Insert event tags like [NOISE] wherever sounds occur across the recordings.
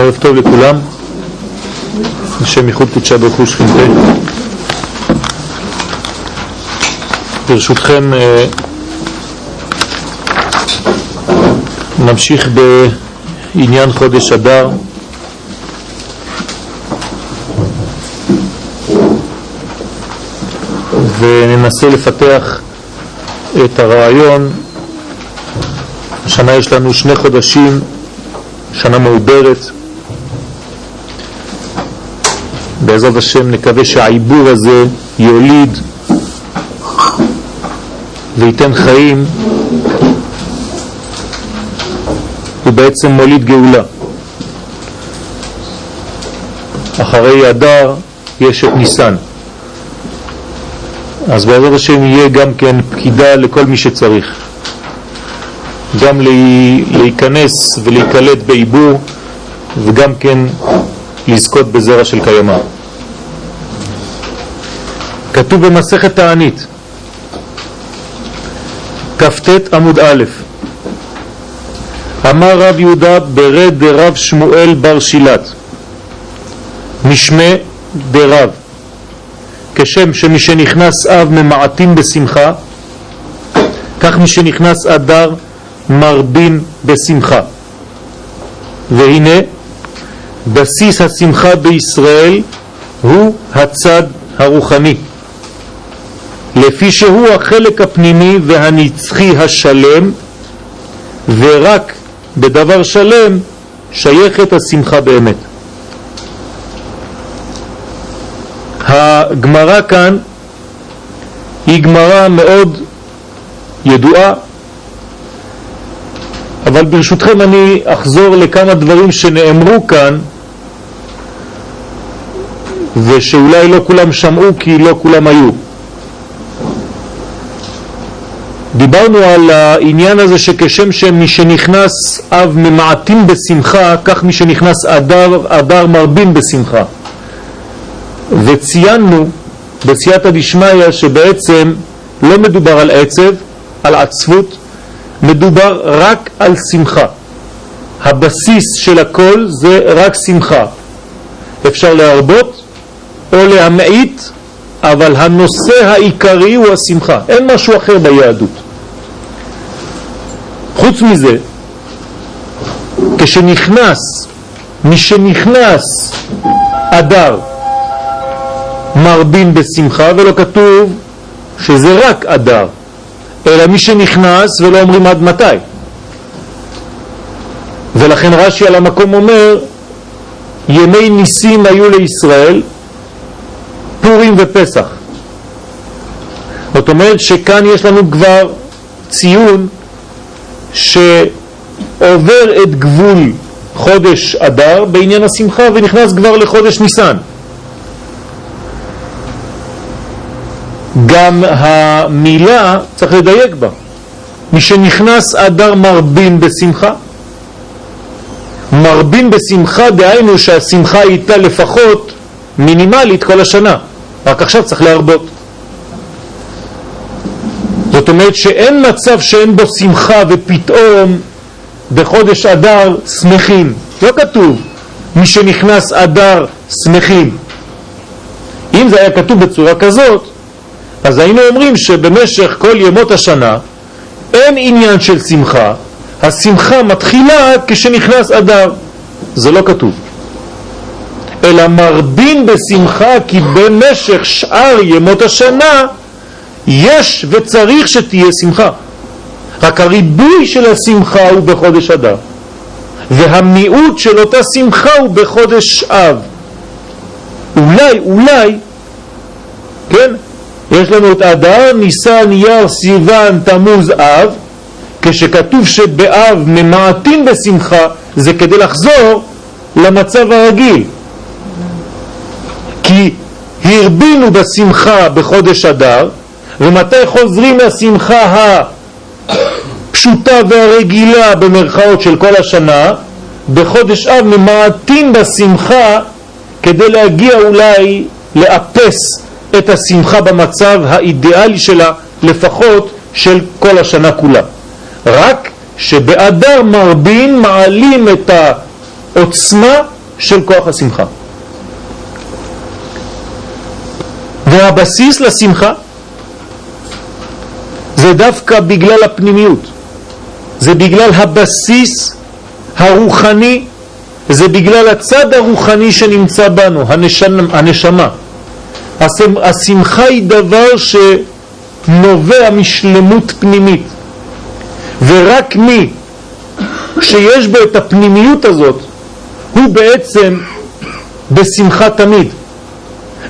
ערב טוב לכולם, השם ייחוד קדשה ברוך הוא שכינתה. ברשותכם אה, נמשיך בעניין חודש אדר. וננסה לפתח את הרעיון. השנה יש לנו שני חודשים שנה מעוברת. בעזרת השם נקווה שהעיבור הזה יוליד וייתן חיים הוא בעצם מוליד גאולה. אחרי אדר יש את ניסן. אז בעזרת השם יהיה גם כן פקידה לכל מי שצריך. גם להיכנס ולהיקלט בעיבור וגם כן לזכות בזרע של קיימה. כתוב במסכת תענית, כ"ט עמוד א', אמר רב יהודה ברד דרב שמואל בר שילת, משמי דרב, כשם שמי שנכנס אב ממעטים בשמחה, כך מי שנכנס אדר מרבין בשמחה. והנה, בסיס השמחה בישראל הוא הצד הרוחני, לפי שהוא החלק הפנימי והנצחי השלם, ורק בדבר שלם שייכת השמחה באמת. הגמרא כאן היא גמרא מאוד ידועה אבל ברשותכם אני אחזור לכמה דברים שנאמרו כאן ושאולי לא כולם שמעו כי לא כולם היו. דיברנו על העניין הזה שכשם שמי שנכנס אב ממעטים בשמחה, כך מי שנכנס אדר, אדר מרבים בשמחה. וציינו בסייעתא דשמיא שבעצם לא מדובר על עצב, על עצבות, מדובר רק על שמחה. הבסיס של הכל זה רק שמחה. אפשר להרבות או להמעיט, אבל הנושא העיקרי הוא השמחה. אין משהו אחר ביהדות. חוץ מזה, כשנכנס, מי שנכנס אדר מרבים בשמחה, ולא כתוב שזה רק אדר. אלא מי שנכנס ולא אומרים עד מתי. ולכן רש"י על המקום אומר, ימי ניסים היו לישראל, פורים ופסח. זאת אומרת שכאן יש לנו כבר ציון שעובר את גבול חודש אדר בעניין השמחה ונכנס כבר לחודש ניסן. גם המילה צריך לדייק בה. שנכנס אדר מרבין בשמחה. מרבין בשמחה דהיינו שהשמחה הייתה לפחות מינימלית כל השנה, רק עכשיו צריך להרבות. אומרת שאין מצב שאין בו שמחה ופתאום בחודש אדר שמחים. לא כתוב מי שנכנס אדר שמחים. אם זה היה כתוב בצורה כזאת, אז היינו אומרים שבמשך כל ימות השנה אין עניין של שמחה, השמחה מתחילה כשנכנס אדר. זה לא כתוב. אלא מרבין בשמחה כי במשך שאר ימות השנה יש וצריך שתהיה שמחה. רק הריבוי של השמחה הוא בחודש אדר, והמיעוט של אותה שמחה הוא בחודש אב. אולי, אולי, כן, יש לנו את אדר, ניסן, יר, סיוון, תמוז, אב, כשכתוב שבאב ממעטים בשמחה, זה כדי לחזור למצב הרגיל. כי הרבינו בשמחה בחודש אדר, ומתי חוזרים לשמחה הפשוטה והרגילה במרכאות של כל השנה? בחודש אב ממעטים בשמחה כדי להגיע אולי לאפס את השמחה במצב האידיאלי שלה, לפחות של כל השנה כולה. רק שבאדר מרבין מעלים את העוצמה של כוח השמחה. והבסיס לשמחה זה דווקא בגלל הפנימיות, זה בגלל הבסיס הרוחני, זה בגלל הצד הרוחני שנמצא בנו, הנשמה. השמחה היא דבר שנובע משלמות פנימית, ורק מי שיש בו את הפנימיות הזאת, הוא בעצם בשמחה תמיד.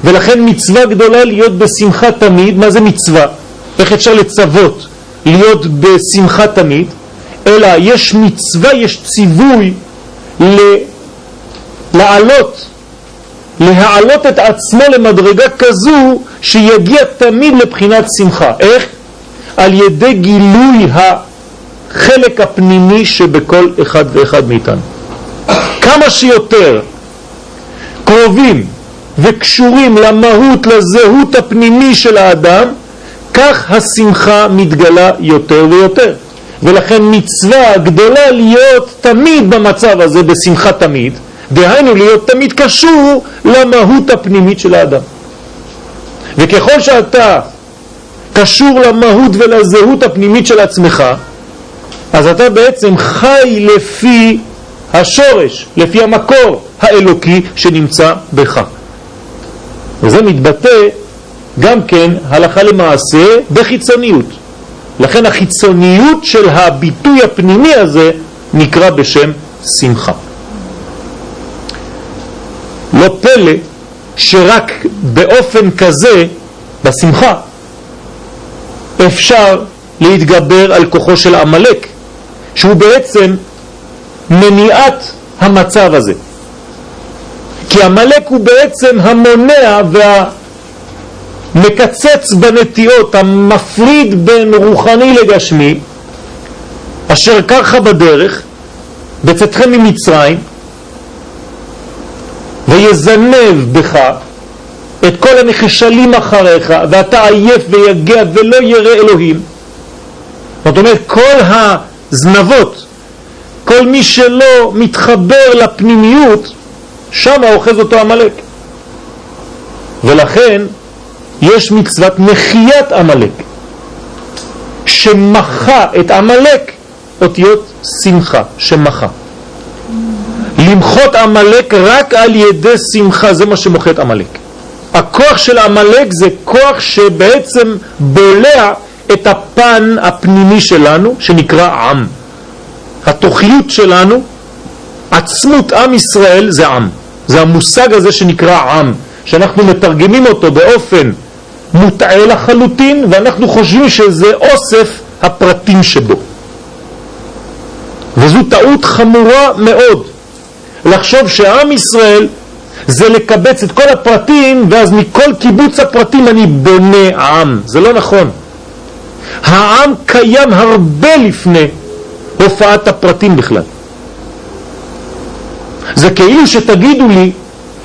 ולכן מצווה גדולה להיות בשמחה תמיד. מה זה מצווה? איך אפשר לצוות להיות בשמחה תמיד? אלא יש מצווה, יש ציווי ל... לעלות, להעלות את עצמו למדרגה כזו שיגיע תמיד לבחינת שמחה. איך? על ידי גילוי החלק הפנימי שבכל אחד ואחד מאיתנו. כמה שיותר קרובים וקשורים למהות, לזהות הפנימי של האדם, כך השמחה מתגלה יותר ויותר. ולכן מצווה גדולה להיות תמיד במצב הזה, בשמחה תמיד, דהיינו להיות תמיד קשור למהות הפנימית של האדם. וככל שאתה קשור למהות ולזהות הפנימית של עצמך, אז אתה בעצם חי לפי השורש, לפי המקור האלוקי שנמצא בך. וזה מתבטא גם כן הלכה למעשה בחיצוניות. לכן החיצוניות של הביטוי הפנימי הזה נקרא בשם שמחה. לא פלא שרק באופן כזה, בשמחה, אפשר להתגבר על כוחו של עמלק, שהוא בעצם מניעת המצב הזה. כי עמלק הוא בעצם המונע והמקצץ בנטיות, המפריד בין רוחני לגשמי, אשר ככה בדרך, בצאתכם ממצרים, ויזנב בך את כל הנחשלים אחריך, ואתה עייף ויגע ולא ירא אלוהים. זאת אומרת, כל הזנבות, כל מי שלא מתחבר לפנימיות, שם אוחז אותו המלאק. ולכן יש מצוות מחיית המלאק, שמחה את המלאק אותיות שמחה, שמחה. למחות עמלק רק על ידי שמחה, זה מה שמוחה את עמלק. הכוח של עמלק זה כוח שבעצם בולע את הפן הפנימי שלנו, שנקרא עם. התוכיות שלנו, עצמות עם ישראל זה עם. זה המושג הזה שנקרא עם, שאנחנו מתרגמים אותו באופן מוטעה לחלוטין, ואנחנו חושבים שזה אוסף הפרטים שבו. וזו טעות חמורה מאוד. לחשוב שעם ישראל זה לקבץ את כל הפרטים ואז מכל קיבוץ הפרטים אני בונה עם. זה לא נכון. העם קיים הרבה לפני הופעת הפרטים בכלל. זה כאילו שתגידו לי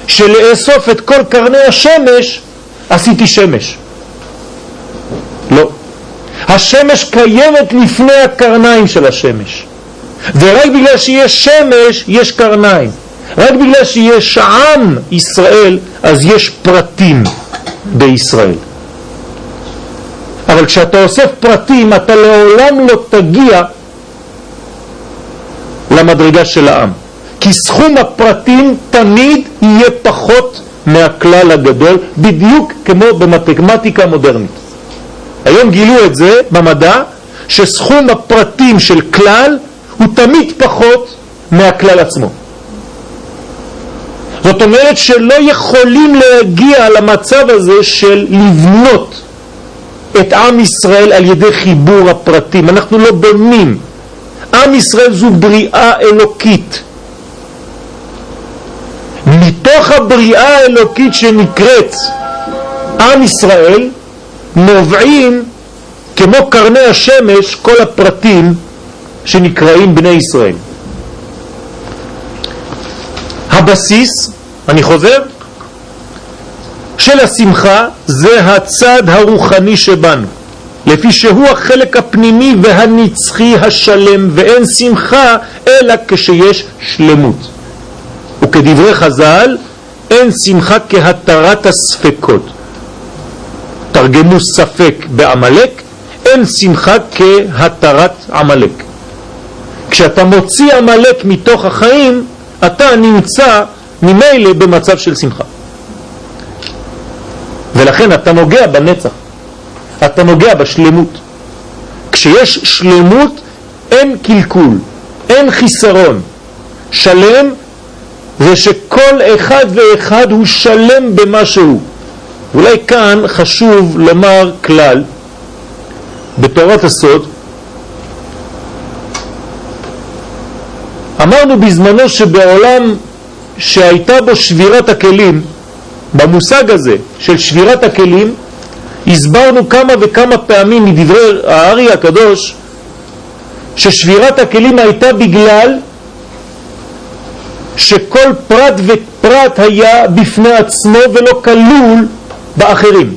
שלאסוף את כל קרני השמש עשיתי שמש. לא. השמש קיימת לפני הקרניים של השמש. ורק בגלל שיש שמש יש קרניים. רק בגלל שיש עם ישראל אז יש פרטים בישראל. אבל כשאתה אוסף פרטים אתה לעולם לא תגיע למדרגה של העם. כי סכום הפרטים תמיד יהיה פחות מהכלל הגדול, בדיוק כמו במתמטיקה מודרנית. היום גילו את זה במדע, שסכום הפרטים של כלל הוא תמיד פחות מהכלל עצמו. זאת אומרת שלא יכולים להגיע למצב הזה של לבנות את עם ישראל על ידי חיבור הפרטים. אנחנו לא בונים. עם ישראל זו בריאה אלוקית. מתוך הבריאה האלוקית שנקראת עם ישראל נובעים כמו קרני השמש כל הפרטים שנקראים בני ישראל. הבסיס, אני חוזר, של השמחה זה הצד הרוחני שבנו, לפי שהוא החלק הפנימי והנצחי השלם, ואין שמחה אלא כשיש שלמות. וכדברי חז"ל, אין שמחה כהתרת הספקות. תרגמו ספק בעמלק, אין שמחה כהתרת עמלק. כשאתה מוציא עמלק מתוך החיים, אתה נמצא ממילא במצב של שמחה. ולכן אתה נוגע בנצח, אתה נוגע בשלמות. כשיש שלמות אין קלקול, אין חיסרון. שלם זה שכל אחד ואחד הוא שלם במה שהוא. אולי כאן חשוב לומר כלל בתורת הסוד אמרנו בזמנו שבעולם שהייתה בו שבירת הכלים, במושג הזה של שבירת הכלים, הסברנו כמה וכמה פעמים מדברי הארי הקדוש ששבירת הכלים הייתה בגלל שכל פרט ופרט היה בפני עצמו ולא כלול באחרים.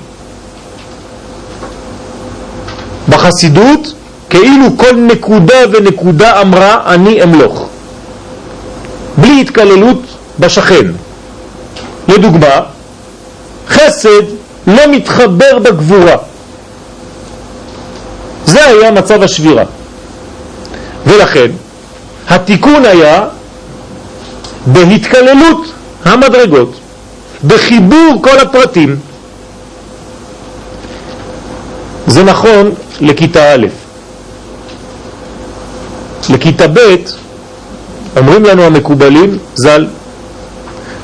בחסידות כאילו כל נקודה ונקודה אמרה אני אמלוך בלי התקללות בשכן. לדוגמה, חסד לא מתחבר בגבורה. זה היה מצב השבירה. ולכן התיקון היה בהתקללות המדרגות, בחיבור כל הפרטים. זה נכון לכיתה א'. לכיתה ב' אומרים לנו המקובלים ז"ל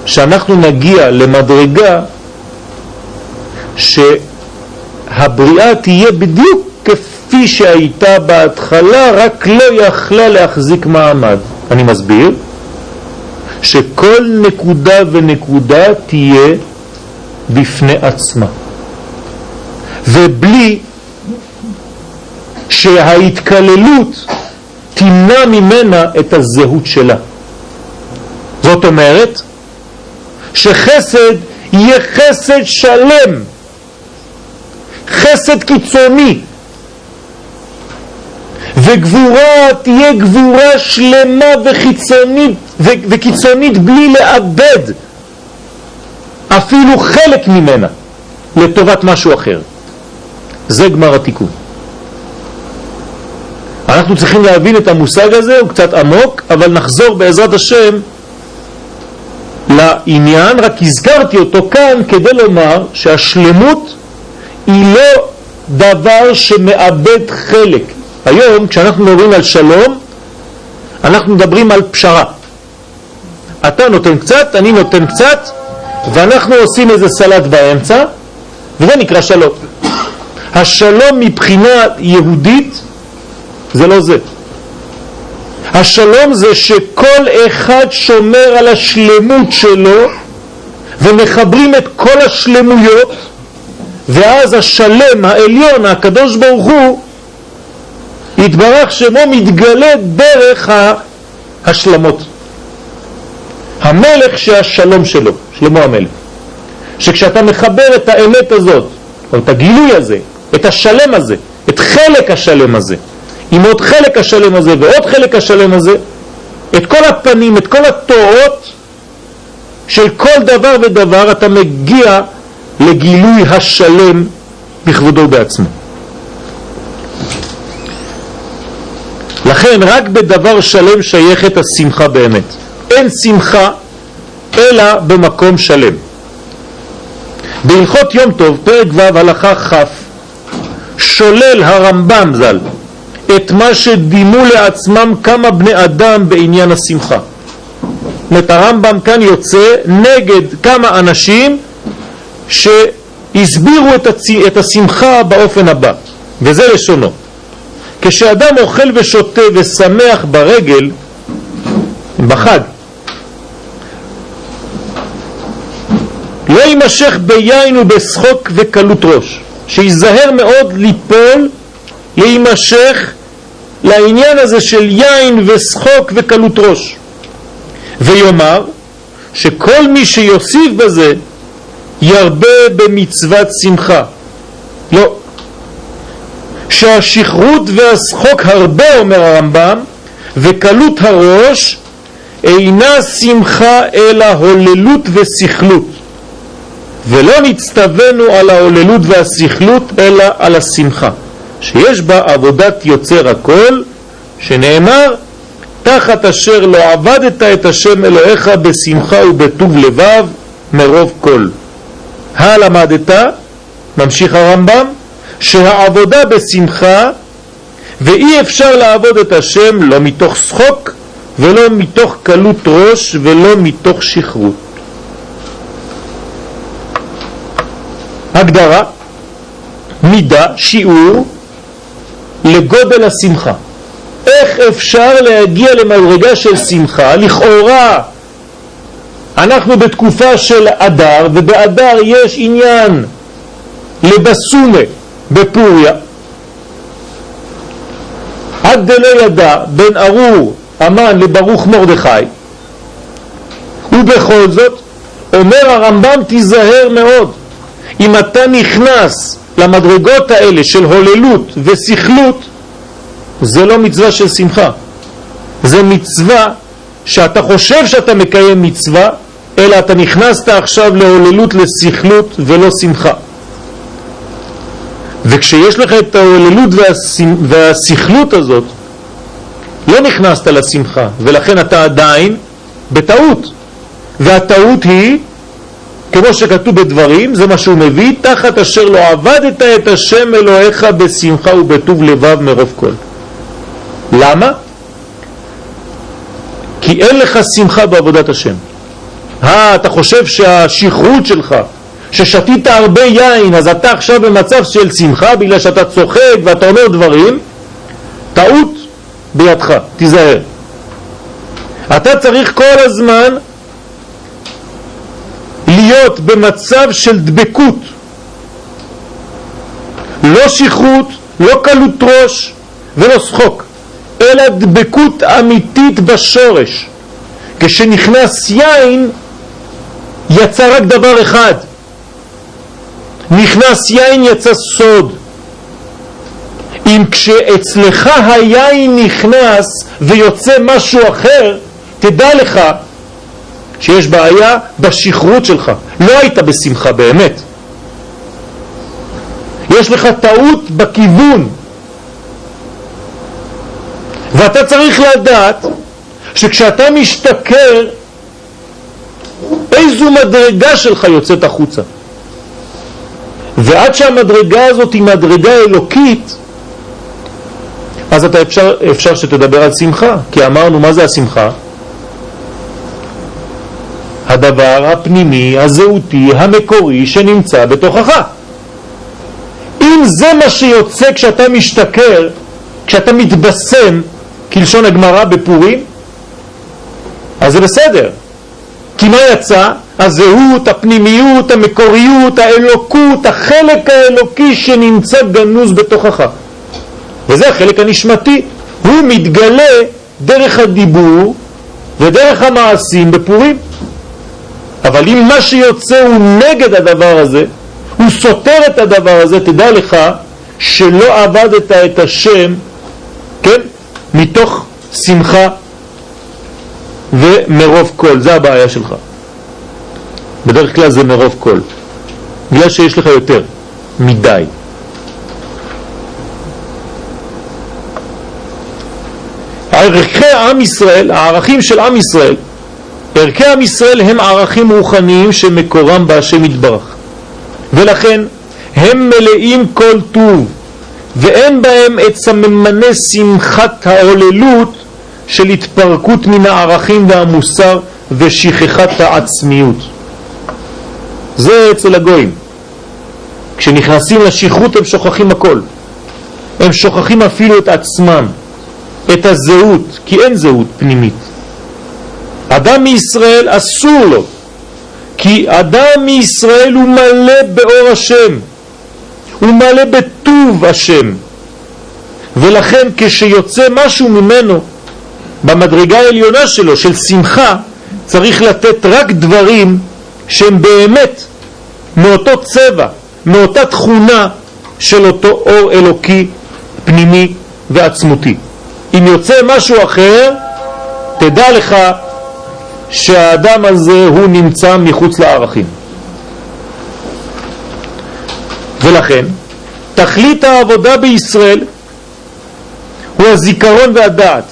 שאנחנו נגיע למדרגה שהבריאה תהיה בדיוק כפי שהייתה בהתחלה, רק לא יכלה להחזיק מעמד. אני מסביר שכל נקודה ונקודה תהיה בפני עצמה. ובלי שההתקללות תמנע ממנה את הזהות שלה. זאת אומרת שחסד יהיה חסד שלם, חסד קיצוני, וגבורה תהיה גבורה שלמה וחיצונית וקיצונית בלי לאבד אפילו חלק ממנה לטובת משהו אחר. זה גמר התיקון. אנחנו צריכים להבין את המושג הזה, הוא קצת עמוק, אבל נחזור בעזרת השם לעניין, רק הזכרתי אותו כאן כדי לומר שהשלמות היא לא דבר שמאבד חלק. היום כשאנחנו מדברים על שלום, אנחנו מדברים על פשרה. אתה נותן קצת, אני נותן קצת, ואנחנו עושים איזה סלט באמצע, וזה נקרא שלום. השלום מבחינה יהודית זה לא זה. השלום זה שכל אחד שומר על השלמות שלו ומחברים את כל השלמויות ואז השלם העליון, הקדוש ברוך הוא, יתברך שמו מתגלה דרך ההשלמות. המלך שהשלום שלו, שלמה המלך. שכשאתה מחבר את האמת הזאת, או את הגילוי הזה, את השלם הזה, את חלק השלם הזה, עם עוד חלק השלם הזה ועוד חלק השלם הזה, את כל הפנים, את כל התורות של כל דבר ודבר, אתה מגיע לגילוי השלם בכבודו בעצמו. לכן רק בדבר שלם שייכת השמחה באמת. אין שמחה אלא במקום שלם. בהלכות יום טוב, פרק ו' הלכה כ', שולל הרמב"ם ז"ל את מה שדימו לעצמם כמה בני אדם בעניין השמחה. זאת הרמב"ם כאן יוצא נגד כמה אנשים שהסבירו את, הצ... את השמחה באופן הבא, וזה לשונו. כשאדם אוכל ושותה ושמח ברגל, בחג, לא יימשך ביין ובשחוק וקלות ראש, שיזהר מאוד ליפול להימשך לעניין הזה של יין ושחוק וקלות ראש. ויאמר שכל מי שיוסיף בזה ירבה במצוות שמחה. לא. שהשכרות והשחוק הרבה אומר הרמב"ם וקלות הראש אינה שמחה אלא הוללות וסכלות ולא נצטווינו על ההוללות והסכלות אלא על השמחה שיש בה עבודת יוצר הכל שנאמר תחת אשר לא עבדת את השם אלוהיך בשמחה ובטוב לבב מרוב כל. הלמדת, ממשיך הרמב"ם, שהעבודה בשמחה ואי אפשר לעבוד את השם לא מתוך שחוק ולא מתוך קלות ראש ולא מתוך שכרות. הגדרה, מידה, שיעור לגודל השמחה. איך אפשר להגיע למדרגה של שמחה? לכאורה אנחנו בתקופה של אדר, ובאדר יש עניין לבסומה בפוריה. עד דלא ידע בין ארור המן לברוך מרדכי, ובכל זאת אומר הרמב"ם תיזהר מאוד אם אתה נכנס למדרגות האלה של הוללות וסכלות זה לא מצווה של שמחה. זה מצווה שאתה חושב שאתה מקיים מצווה אלא אתה נכנסת עכשיו להוללות לסכלות ולא שמחה. וכשיש לך את ההוללות והסכלות הזאת לא נכנסת לשמחה ולכן אתה עדיין בטעות. והטעות היא כמו שכתוב בדברים, זה מה שהוא מביא, תחת אשר לא עבדת את השם אלוהיך בשמחה ובטוב לבב מרוב כל. למה? כי אין לך שמחה בעבודת השם. אה, אתה חושב שהשכרות שלך, ששתית הרבה יין, אז אתה עכשיו במצב של שמחה בגלל שאתה צוחק ואתה אומר דברים, טעות בידך, תיזהר. אתה צריך כל הזמן להיות במצב של דבקות, לא שכרות, לא קלות ראש ולא שחוק, אלא דבקות אמיתית בשורש. כשנכנס יין יצא רק דבר אחד, נכנס יין יצא סוד. אם כשאצלך היין נכנס ויוצא משהו אחר, תדע לך שיש בעיה בשכרות שלך, לא היית בשמחה באמת. יש לך טעות בכיוון. ואתה צריך לדעת שכשאתה משתכר, איזו מדרגה שלך יוצאת החוצה. ועד שהמדרגה הזאת היא מדרגה אלוקית, אז אתה אפשר, אפשר שתדבר על שמחה, כי אמרנו מה זה השמחה? הדבר הפנימי, הזהותי, המקורי שנמצא בתוכך. אם זה מה שיוצא כשאתה משתכר, כשאתה מתבשם, כלשון הגמרא בפורים, אז זה בסדר. כי מה יצא? הזהות, הפנימיות, המקוריות, האלוקות, החלק האלוקי שנמצא גנוז בתוכך. וזה החלק הנשמתי. הוא מתגלה דרך הדיבור ודרך המעשים בפורים. אבל אם מה שיוצא הוא נגד הדבר הזה, הוא סותר את הדבר הזה, תדע לך שלא עבדת את השם, כן, מתוך שמחה ומרוב קול, זה הבעיה שלך. בדרך כלל זה מרוב קול, בגלל שיש לך יותר מדי. ערכי עם ישראל, הערכים של עם ישראל, ערכי עם ישראל הם ערכים רוחניים שמקורם בהשם יתברך. ולכן הם מלאים כל טוב ואין בהם את סממני שמחת העוללות של התפרקות מן הערכים והמוסר ושכחת העצמיות. זה אצל הגויים. כשנכנסים לשכרות הם שוכחים הכל. הם שוכחים אפילו את עצמם את הזהות כי אין זהות פנימית אדם מישראל אסור לו, כי אדם מישראל הוא מלא באור השם, הוא מלא בטוב השם, ולכן כשיוצא משהו ממנו במדרגה העליונה שלו, של שמחה, צריך לתת רק דברים שהם באמת מאותו צבע, מאותה תכונה של אותו אור אלוקי פנימי ועצמותי. אם יוצא משהו אחר, תדע לך שהאדם הזה הוא נמצא מחוץ לערכים. ולכן, תכלית העבודה בישראל הוא הזיכרון והדעת.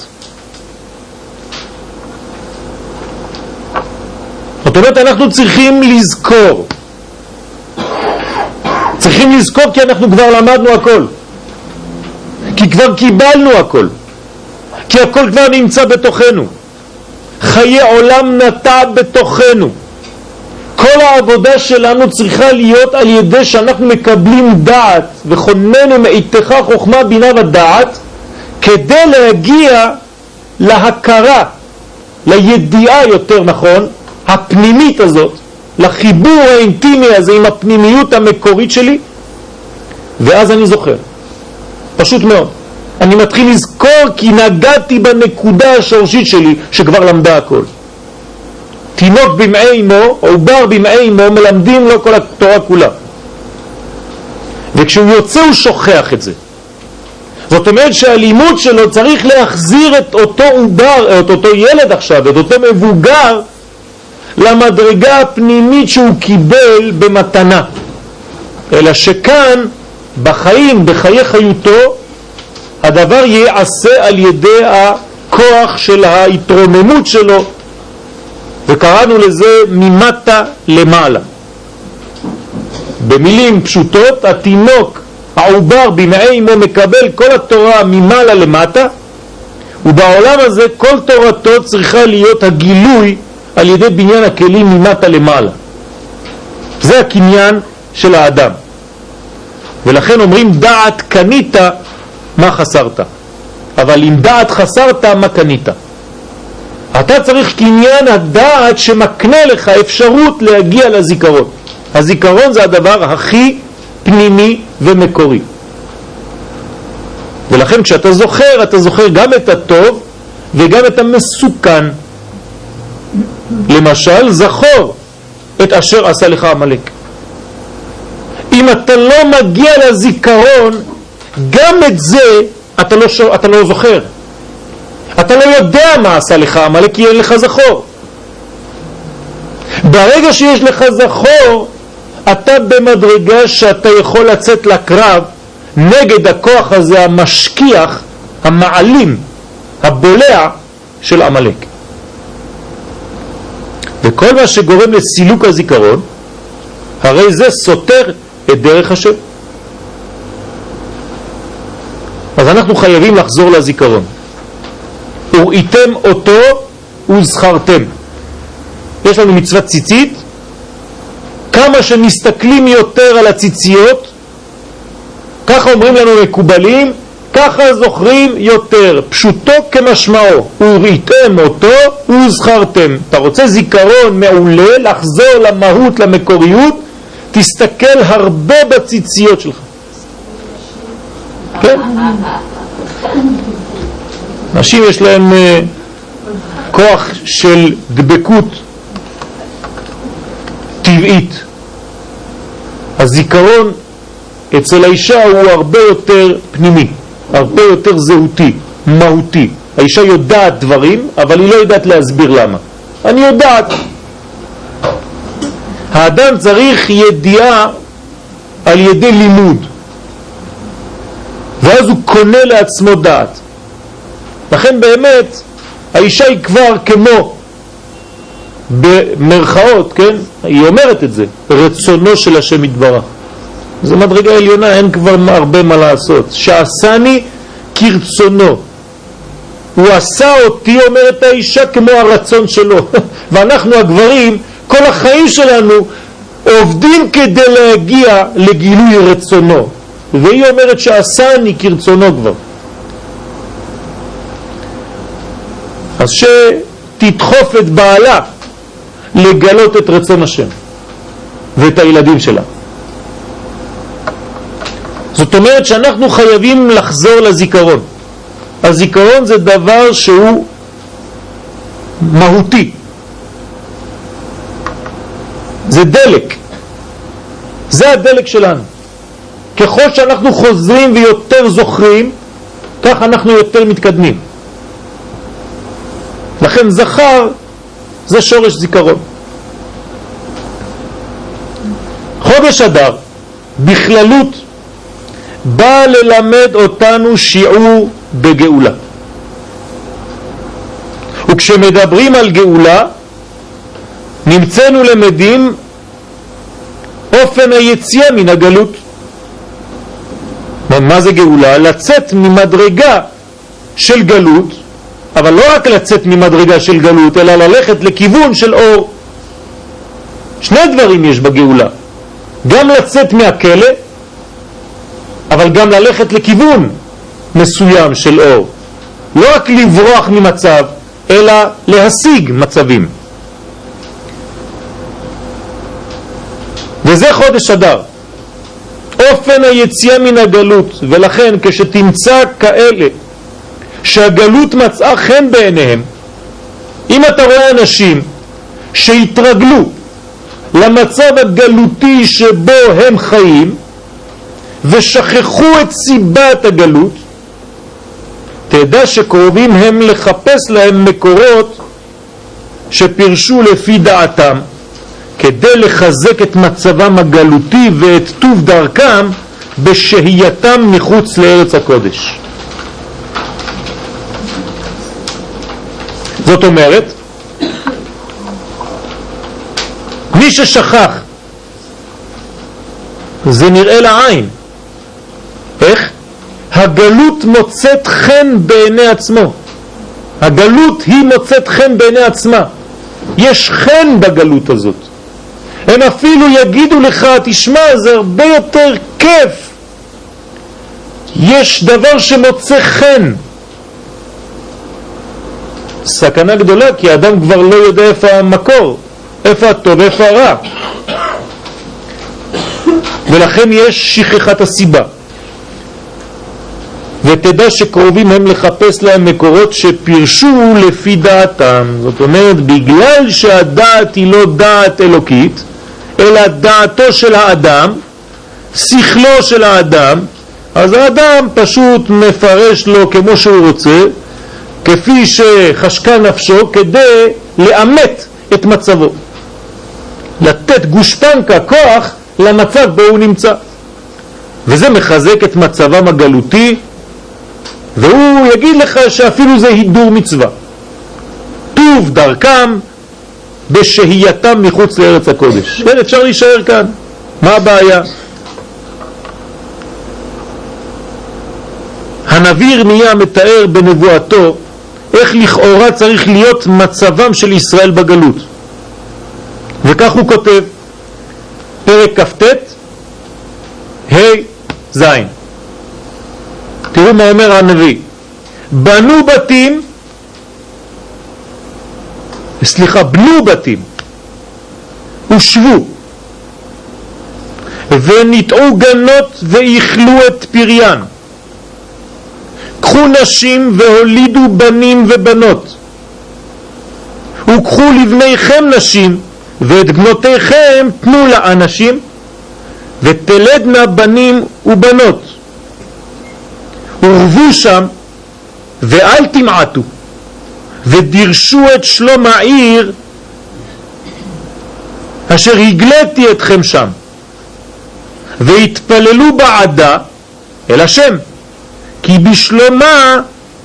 זאת אומרת, אנחנו צריכים לזכור. צריכים לזכור כי אנחנו כבר למדנו הכל. כי כבר קיבלנו הכל. כי הכל כבר נמצא בתוכנו. חיי עולם נטע בתוכנו. כל העבודה שלנו צריכה להיות על ידי שאנחנו מקבלים דעת וכוננו מאיתך חוכמה בינה ודעת כדי להגיע להכרה, לידיעה יותר נכון, הפנימית הזאת, לחיבור האינטימי הזה עם הפנימיות המקורית שלי ואז אני זוכר. פשוט מאוד. אני מתחיל לזכור כי נגעתי בנקודה השורשית שלי שכבר למדה הכל. תינוק במעי אמו, עובר במעי אמו, מלמדים לו כל התורה כולה. וכשהוא יוצא הוא שוכח את זה. זאת אומרת שהלימוד שלו צריך להחזיר את אותו עובר, את אותו ילד עכשיו, את אותו מבוגר, למדרגה הפנימית שהוא קיבל במתנה. אלא שכאן, בחיים, בחיי חיותו, הדבר ייעשה על ידי הכוח של ההתרוממות שלו, וקראנו לזה ממטה למעלה. במילים פשוטות, התינוק, העובר במעי אמו מקבל כל התורה ממעלה למטה, ובעולם הזה כל תורתו צריכה להיות הגילוי על ידי בניין הכלים ממטה למעלה. זה הקניין של האדם. ולכן אומרים דעת קנית מה חסרת. אבל אם דעת חסרת, מה קנית? אתה צריך קניין הדעת שמקנה לך אפשרות להגיע לזיכרון. הזיכרון זה הדבר הכי פנימי ומקורי. ולכן כשאתה זוכר, אתה זוכר גם את הטוב וגם את המסוכן. למשל, זכור את אשר עשה לך המלאק. אם אתה לא מגיע לזיכרון, גם את זה אתה לא, אתה לא זוכר. אתה לא יודע מה עשה לך עמלק כי אין לך זכור. ברגע שיש לך זכור, אתה במדרגה שאתה יכול לצאת לקרב נגד הכוח הזה המשכיח, המעלים, הבולע של עמלק. וכל מה שגורם לסילוק הזיכרון, הרי זה סותר את דרך השם. אז אנחנו חייבים לחזור לזיכרון. וראיתם אותו וזכרתם. יש לנו מצוות ציצית, כמה שמסתכלים יותר על הציציות, ככה אומרים לנו מקובלים, ככה זוכרים יותר, פשוטו כמשמעו, וראיתם אותו וזכרתם. אתה רוצה זיכרון מעולה, לחזור למהות, למקוריות, תסתכל הרבה בציציות שלך. כן? נשים יש להם uh, כוח של דבקות טבעית. הזיכרון אצל האישה הוא הרבה יותר פנימי, הרבה יותר זהותי, מהותי. האישה יודעת דברים, אבל היא לא יודעת להסביר למה. אני יודעת. האדם צריך ידיעה על ידי לימוד. ואז הוא קונה לעצמו דעת. לכן באמת האישה היא כבר כמו במרכאות, כן? היא אומרת את זה, רצונו של השם יתברך. זו מדרגה עליונה, אין כבר הרבה מה לעשות. שעשני כרצונו. הוא עשה אותי, אומרת האישה, כמו הרצון שלו. [LAUGHS] ואנחנו הגברים, כל החיים שלנו עובדים כדי להגיע לגילוי רצונו. והיא אומרת שעשני כרצונו כבר. אז שתדחוף את בעלה לגלות את רצון השם ואת הילדים שלה. זאת אומרת שאנחנו חייבים לחזור לזיכרון. הזיכרון זה דבר שהוא מהותי. זה דלק. זה הדלק שלנו. ככל שאנחנו חוזרים ויותר זוכרים, כך אנחנו יותר מתקדמים. לכן זכר זה שורש זיכרון. חודש אדר בכללות בא ללמד אותנו שיעור בגאולה. וכשמדברים על גאולה נמצאנו למדים אופן היציאה מן הגלות. מה זה גאולה? לצאת ממדרגה של גלות, אבל לא רק לצאת ממדרגה של גלות, אלא ללכת לכיוון של אור. שני דברים יש בגאולה, גם לצאת מהכלא, אבל גם ללכת לכיוון מסוים של אור. לא רק לברוח ממצב, אלא להשיג מצבים. וזה חודש אדר. אופן היציאה מן הגלות, ולכן כשתמצא כאלה שהגלות מצאה חן בעיניהם, אם אתה רואה אנשים שהתרגלו למצב הגלותי שבו הם חיים ושכחו את סיבת הגלות, תדע שקרובים הם לחפש להם מקורות שפירשו לפי דעתם כדי לחזק את מצבם הגלותי ואת טוב דרכם בשהייתם מחוץ לארץ הקודש. זאת אומרת, מי ששכח, זה נראה לעין. איך? הגלות מוצאת חן בעיני עצמו. הגלות היא מוצאת חן בעיני עצמה. יש חן בגלות הזאת. הם אפילו יגידו לך, תשמע, זה הרבה יותר כיף. יש דבר שמוצא חן. סכנה גדולה, כי האדם כבר לא יודע איפה המקור, איפה הטוב, איפה הרע. ולכן יש שכחת הסיבה. ותדע שקרובים הם לחפש להם מקורות שפירשו לפי דעתם. זאת אומרת, בגלל שהדעת היא לא דעת אלוקית, אלא דעתו של האדם, שכלו של האדם, אז האדם פשוט מפרש לו כמו שהוא רוצה, כפי שחשקה נפשו, כדי לאמת את מצבו. לתת גושפנקה, כוח, למצב בו הוא נמצא. וזה מחזק את מצבם הגלותי, והוא יגיד לך שאפילו זה הידור מצווה. טוב דרכם בשהייתם מחוץ לארץ הקודש. כן, אפשר להישאר כאן. מה הבעיה? הנביא ירמיה מתאר בנבואתו איך לכאורה צריך להיות מצבם של ישראל בגלות. וכך הוא כותב, פרק כ"ט, ה' ז'. תראו מה אומר הנביא, בנו בתים סליחה, בנו בתים. ושבו וניטעו גנות ואיכלו את פריין. קחו נשים והולידו בנים ובנות. וקחו לבניכם נשים ואת בנותיכם תנו לאנשים ותלדנה בנים ובנות. ורבו שם ואל תמעטו ודירשו את שלום העיר אשר הגלתי אתכם שם והתפללו בעדה אל השם כי בשלומה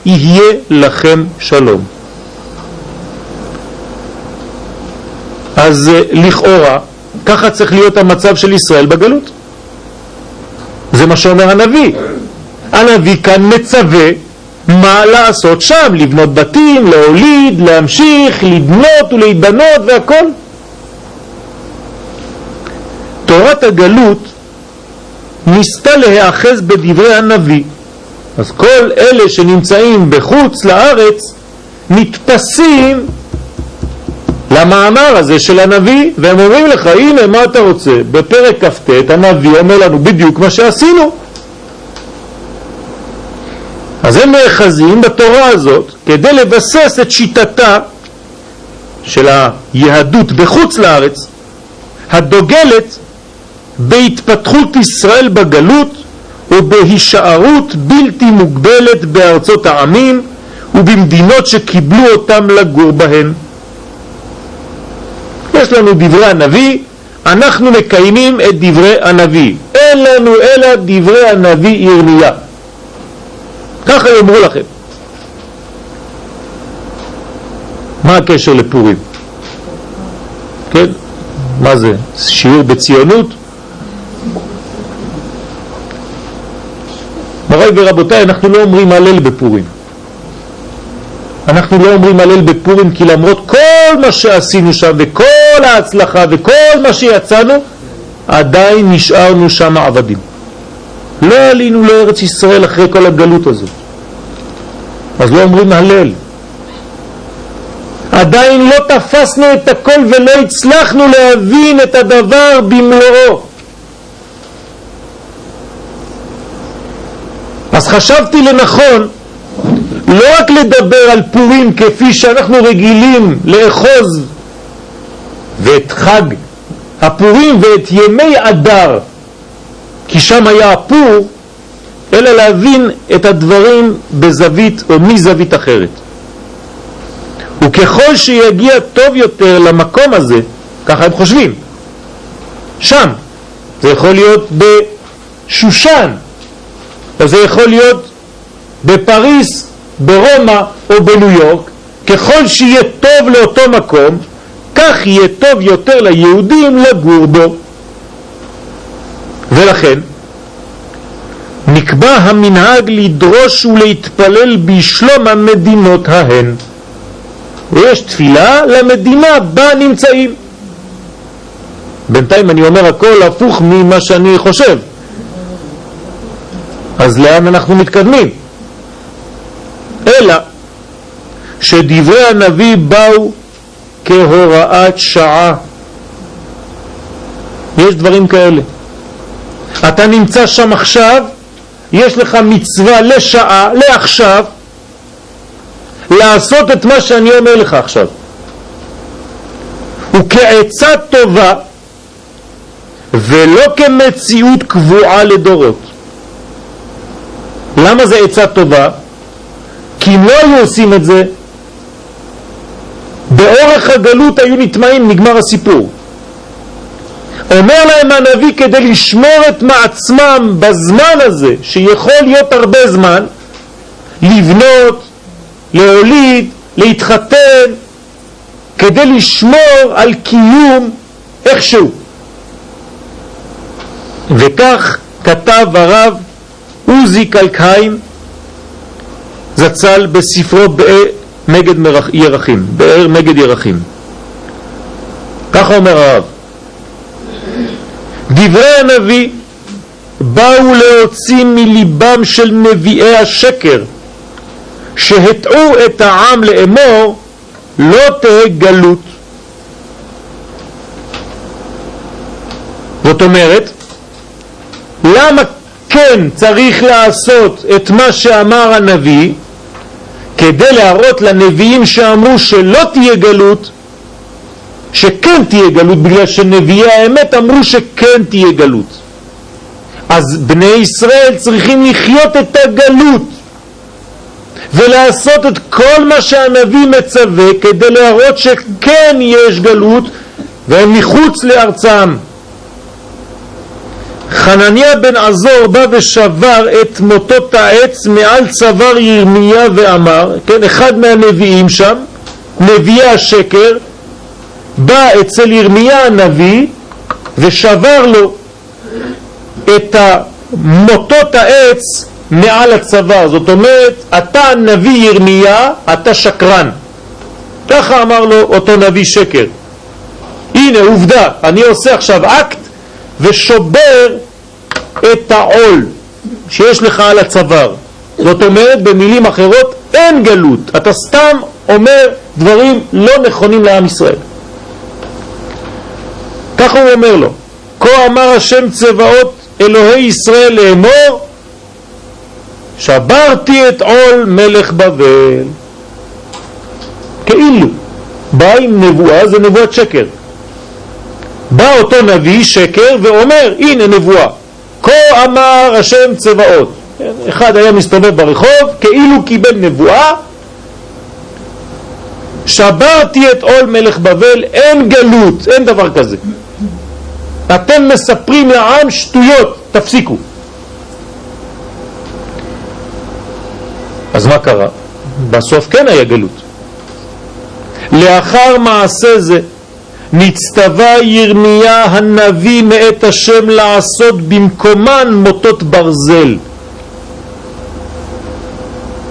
יהיה לכם שלום. אז אה, לכאורה ככה צריך להיות המצב של ישראל בגלות. זה מה שאומר הנביא. הנביא כאן מצווה מה לעשות שם, לבנות בתים, להוליד, להמשיך, לבנות ולהיבנות והכל. תורת הגלות ניסתה להיאחז בדברי הנביא. אז כל אלה שנמצאים בחוץ לארץ נתפסים למאמר הזה של הנביא והם אומרים לך הנה מה אתה רוצה בפרק כ"ט הנביא אומר לנו בדיוק מה שעשינו אז הם נאחזים בתורה הזאת כדי לבסס את שיטתה של היהדות בחוץ לארץ, הדוגלת בהתפתחות ישראל בגלות ובהישארות בלתי מוגבלת בארצות העמים ובמדינות שקיבלו אותם לגור בהן. יש לנו דברי הנביא, אנחנו מקיימים את דברי הנביא. אין לנו אלא דברי הנביא ירמיה. ככה יאמרו לכם. מה הקשר לפורים? כן? מה זה? שיעור בציונות? מוריי ורבותיי, אנחנו לא אומרים הלל בפורים. אנחנו לא אומרים הלל בפורים כי למרות כל מה שעשינו שם וכל ההצלחה וכל מה שיצאנו, עדיין נשארנו שם עבדים. לא עלינו לארץ ישראל אחרי כל הגלות הזאת. אז לא אומרים הלל. עדיין לא תפסנו את הכל ולא הצלחנו להבין את הדבר במלואו. אז חשבתי לנכון לא רק לדבר על פורים כפי שאנחנו רגילים לאחוז ואת חג הפורים ואת ימי אדר, כי שם היה הפור, אלא להבין את הדברים בזווית או מזווית אחרת. וככל שיגיע טוב יותר למקום הזה, ככה הם חושבים, שם, זה יכול להיות בשושן, או זה יכול להיות בפריס, ברומא או בניו יורק, ככל שיהיה טוב לאותו מקום, כך יהיה טוב יותר ליהודים לגור בו. ולכן, נקבע המנהג לדרוש ולהתפלל בשלום המדינות ההן. ויש תפילה למדינה בה נמצאים. בינתיים אני אומר הכל הפוך ממה שאני חושב. אז לאן אנחנו מתקדמים? אלא שדברי הנביא באו כהוראת שעה. יש דברים כאלה. אתה נמצא שם עכשיו, יש לך מצווה לשעה, לעכשיו, לעשות את מה שאני אומר לך עכשיו. וכעצה טובה ולא כמציאות קבועה לדורות. למה זה עצה טובה? כי אם לא היו עושים את זה, באורך הגלות היו נטמעים, נגמר הסיפור. אומר להם הנביא כדי לשמור את מעצמם בזמן הזה, שיכול להיות הרבה זמן, לבנות, להוליד, להתחתן, כדי לשמור על קיום איכשהו. וכך כתב הרב עוזי קלקיים זצ"ל בספרו מגד ירחים, באר ירחים. ככה אומר הרב, דברי הנביא באו להוציא מליבם של נביאי השקר שהטעו את העם לאמור לא תהא גלות. זאת אומרת, למה כן צריך לעשות את מה שאמר הנביא כדי להראות לנביאים שאמרו שלא תהיה גלות שכן תהיה גלות בגלל שנביאי האמת אמרו שכן תהיה גלות. אז בני ישראל צריכים לחיות את הגלות ולעשות את כל מה שהנביא מצווה כדי להראות שכן יש גלות והם מחוץ לארצם. חנניה בן עזור בא ושבר את מוטות העץ מעל צוואר ירמיה ואמר, כן, אחד מהנביאים שם, נביאי השקר, בא אצל ירמיה הנביא ושבר לו את מוטות העץ מעל הצוואר. זאת אומרת, אתה נביא ירמיה, אתה שקרן. ככה אמר לו אותו נביא שקר. הנה עובדה, אני עושה עכשיו אקט ושובר את העול שיש לך על הצוואר. זאת אומרת, במילים אחרות, אין גלות. אתה סתם אומר דברים לא נכונים לעם ישראל. ככה הוא אומר לו, כה אמר השם צבאות אלוהי ישראל לאמור, שברתי את עול מלך בבל. כאילו, בא עם נבואה, זה נבואת שקר. בא אותו נביא שקר ואומר, הנה נבואה. כה אמר השם צבאות. אחד היה מסתובב ברחוב, כאילו קיבל נבואה, שברתי את עול מלך בבל, אין גלות, אין דבר כזה. אתם מספרים לעם שטויות, תפסיקו. אז מה קרה? בסוף כן היה גלות. לאחר מעשה זה נצטווה ירמיה הנביא מאת השם לעשות במקומן מוטות ברזל.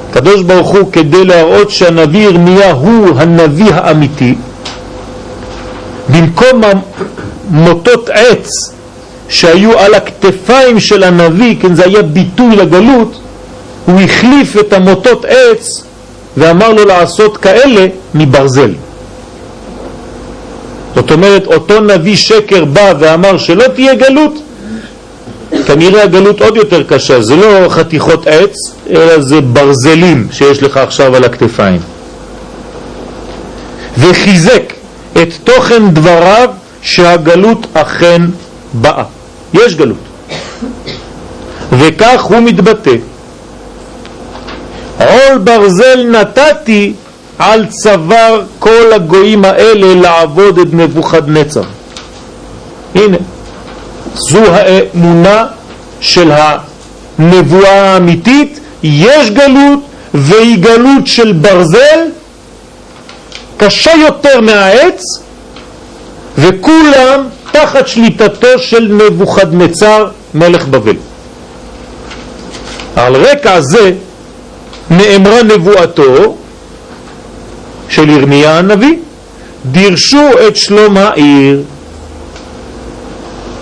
הקדוש ברוך הוא כדי להראות שהנביא ירמיה הוא הנביא האמיתי במקום מוטות עץ שהיו על הכתפיים של הנביא, כן זה היה ביטוי לגלות, הוא החליף את המוטות עץ ואמר לו לעשות כאלה מברזל. זאת אומרת, אותו נביא שקר בא ואמר שלא תהיה גלות, כנראה הגלות עוד יותר קשה, זה לא חתיכות עץ, אלא זה ברזלים שיש לך עכשיו על הכתפיים. וחיזק את תוכן דבריו שהגלות אכן באה. יש גלות. וכך הוא מתבטא. עול ברזל נתתי על צוואר כל הגויים האלה לעבוד את נבוכדנצר. הנה, זו האמונה של הנבואה האמיתית, יש גלות והיא גלות של ברזל, קשה יותר מהעץ, וכולם תחת שליטתו של נבוכדנצר מלך בבל. על רקע זה נאמרה נבואתו של ירמיה הנביא, דירשו את שלום העיר.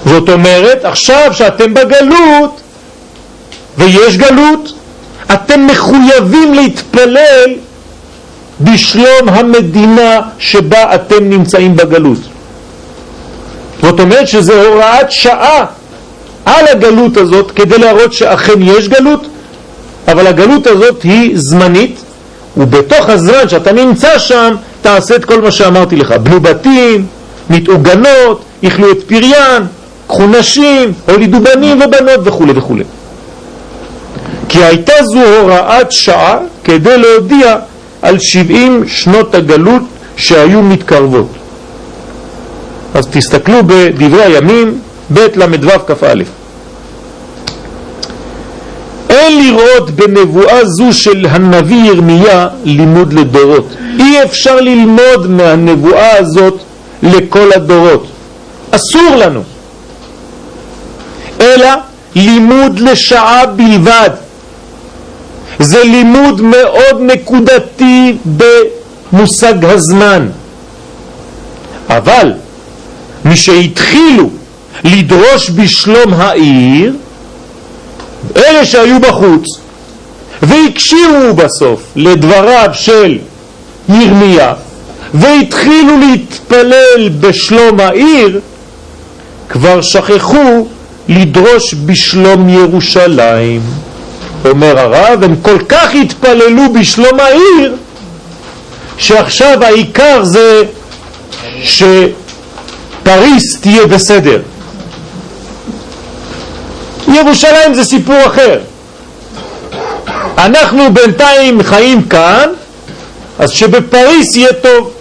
זאת אומרת, עכשיו שאתם בגלות, ויש גלות, אתם מחויבים להתפלל בשלום המדינה שבה אתם נמצאים בגלות. זאת אומרת שזה הוראת שעה על הגלות הזאת כדי להראות שאכן יש גלות, אבל הגלות הזאת היא זמנית, ובתוך הזמן שאתה נמצא שם, תעשה את כל מה שאמרתי לך. בנו בתים, מתעוגנות, יאכלו את פריין, קחו נשים, הולידו בנים ובנות וכו' וכו'. כי הייתה זו הוראת שעה כדי להודיע על 70 שנות הגלות שהיו מתקרבות. אז תסתכלו בדברי הימים, ב' ל"ו כ"א. אין לראות בנבואה זו של הנביא ירמיה לימוד לדורות. אי אפשר ללמוד מהנבואה הזאת לכל הדורות. אסור לנו. אלא לימוד לשעה בלבד. זה לימוד מאוד נקודתי במושג הזמן. אבל מי שהתחילו לדרוש בשלום העיר, אלה שהיו בחוץ והקשיבו בסוף לדבריו של ירמיה והתחילו להתפלל בשלום העיר, כבר שכחו לדרוש בשלום ירושלים. אומר הרב, הם כל כך התפללו בשלום העיר, שעכשיו העיקר זה שפריס תהיה בסדר. ירושלים זה סיפור אחר. אנחנו בינתיים חיים כאן, אז שבפריס יהיה טוב.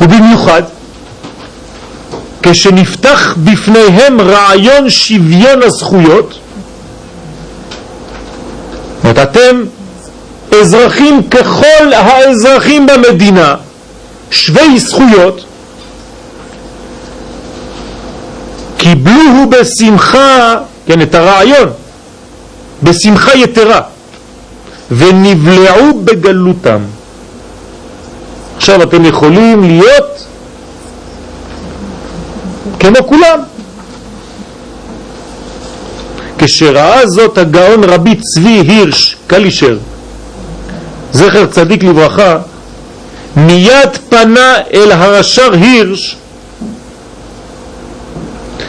ובמיוחד, כשנפתח בפניהם רעיון שוויון הזכויות, זאת אתם אזרחים ככל האזרחים במדינה, שווי זכויות, קיבלוהו בשמחה, כן, את הרעיון, בשמחה יתרה, ונבלעו בגלותם. עכשיו אתם יכולים להיות כמו כולם. כשראה זאת הגאון רבי צבי הירש קלישר, זכר צדיק לברכה, מיד פנה אל הרשר הירש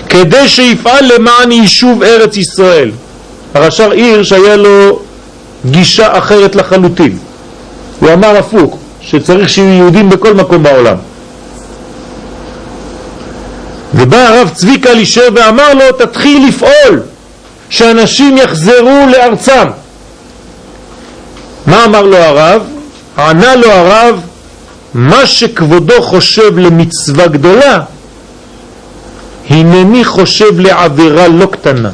כדי שיפעל למען יישוב ארץ ישראל. הרשר הירש היה לו גישה אחרת לחלוטין. הוא אמר הפוך, שצריך שיהיו יהודים בכל מקום בעולם. ובא הרב צביקה לישר ואמר לו, תתחיל לפעול, שאנשים יחזרו לארצם. מה אמר לו הרב? ענה לו הרב, מה שכבודו חושב למצווה גדולה, הנני חושב לעבירה לא קטנה.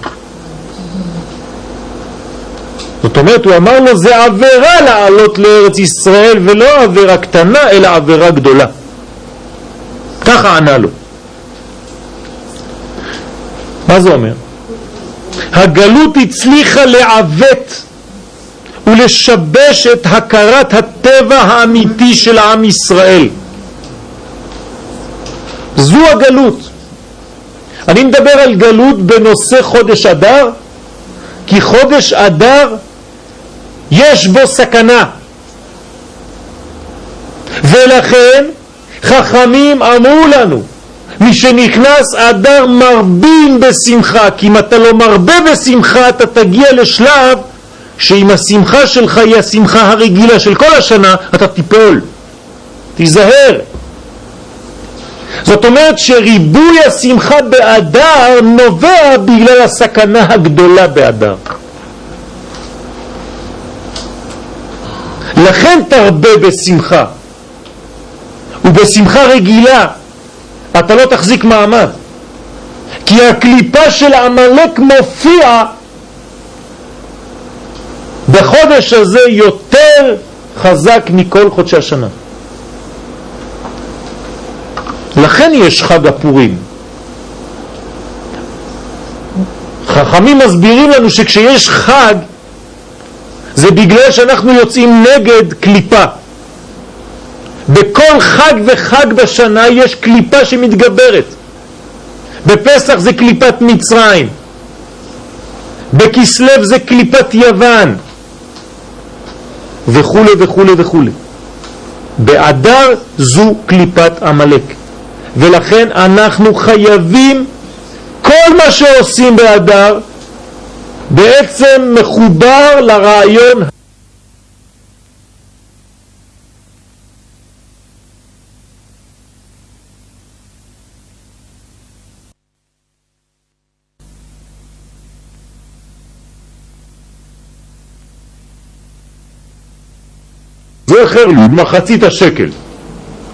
זאת אומרת, הוא אמר לו, זה עבירה לעלות לארץ ישראל ולא עבירה קטנה, אלא עבירה גדולה. ככה ענה לו. מה זה אומר? הגלות הצליחה לעוות ולשבש את הכרת הטבע האמיתי של עם ישראל. זו הגלות. אני מדבר על גלות בנושא חודש אדר, כי חודש אדר יש בו סכנה. ולכן חכמים אמרו לנו, מי שנכנס אדר מרבים בשמחה, כי אם אתה לא מרבה בשמחה אתה תגיע לשלב שאם השמחה שלך היא השמחה הרגילה של כל השנה, אתה תיפול. תיזהר. זאת אומרת שריבוי השמחה באדר נובע בגלל הסכנה הגדולה באדר. לכן תרבה בשמחה. ובשמחה רגילה אתה לא תחזיק מעמד. כי הקליפה של עמלק מופיע בחודש הזה יותר חזק מכל חודשי השנה. לכן יש חג הפורים. חכמים מסבירים לנו שכשיש חג זה בגלל שאנחנו יוצאים נגד קליפה. בכל חג וחג בשנה יש קליפה שמתגברת. בפסח זה קליפת מצרים, בכסלב זה קליפת יוון, וכו' וכו' וכו'. באדר זו קליפת עמלק, ולכן אנחנו חייבים כל מה שעושים באדר בעצם מחובר לרעיון לי מחצית השקל.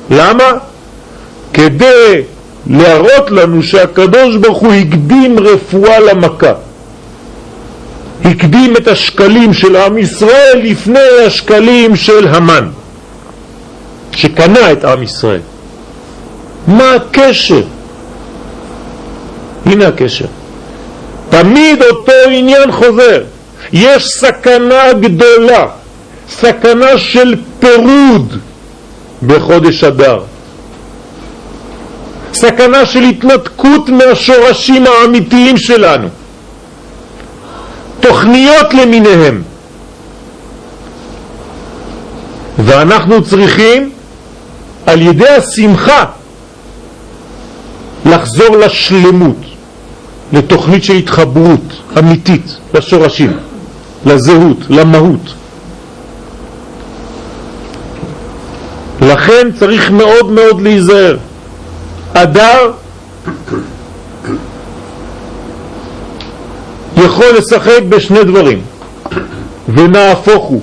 למה? כדי להראות לנו שהקדוש ברוך הוא הקדים רפואה למכה. הקדים את השקלים של עם ישראל לפני השקלים של המן, שקנה את עם ישראל. מה הקשר? הנה הקשר. תמיד אותו עניין חוזר. יש סכנה גדולה, סכנה של פירוד בחודש אדר. סכנה של התנתקות מהשורשים האמיתיים שלנו. תוכניות למיניהם. ואנחנו צריכים על ידי השמחה לחזור לשלמות, לתוכנית של התחברות אמיתית לשורשים, לזהות, למהות. לכן צריך מאוד מאוד להיזהר. אדר יכול לשחק בשני דברים, ונהפוך הוא.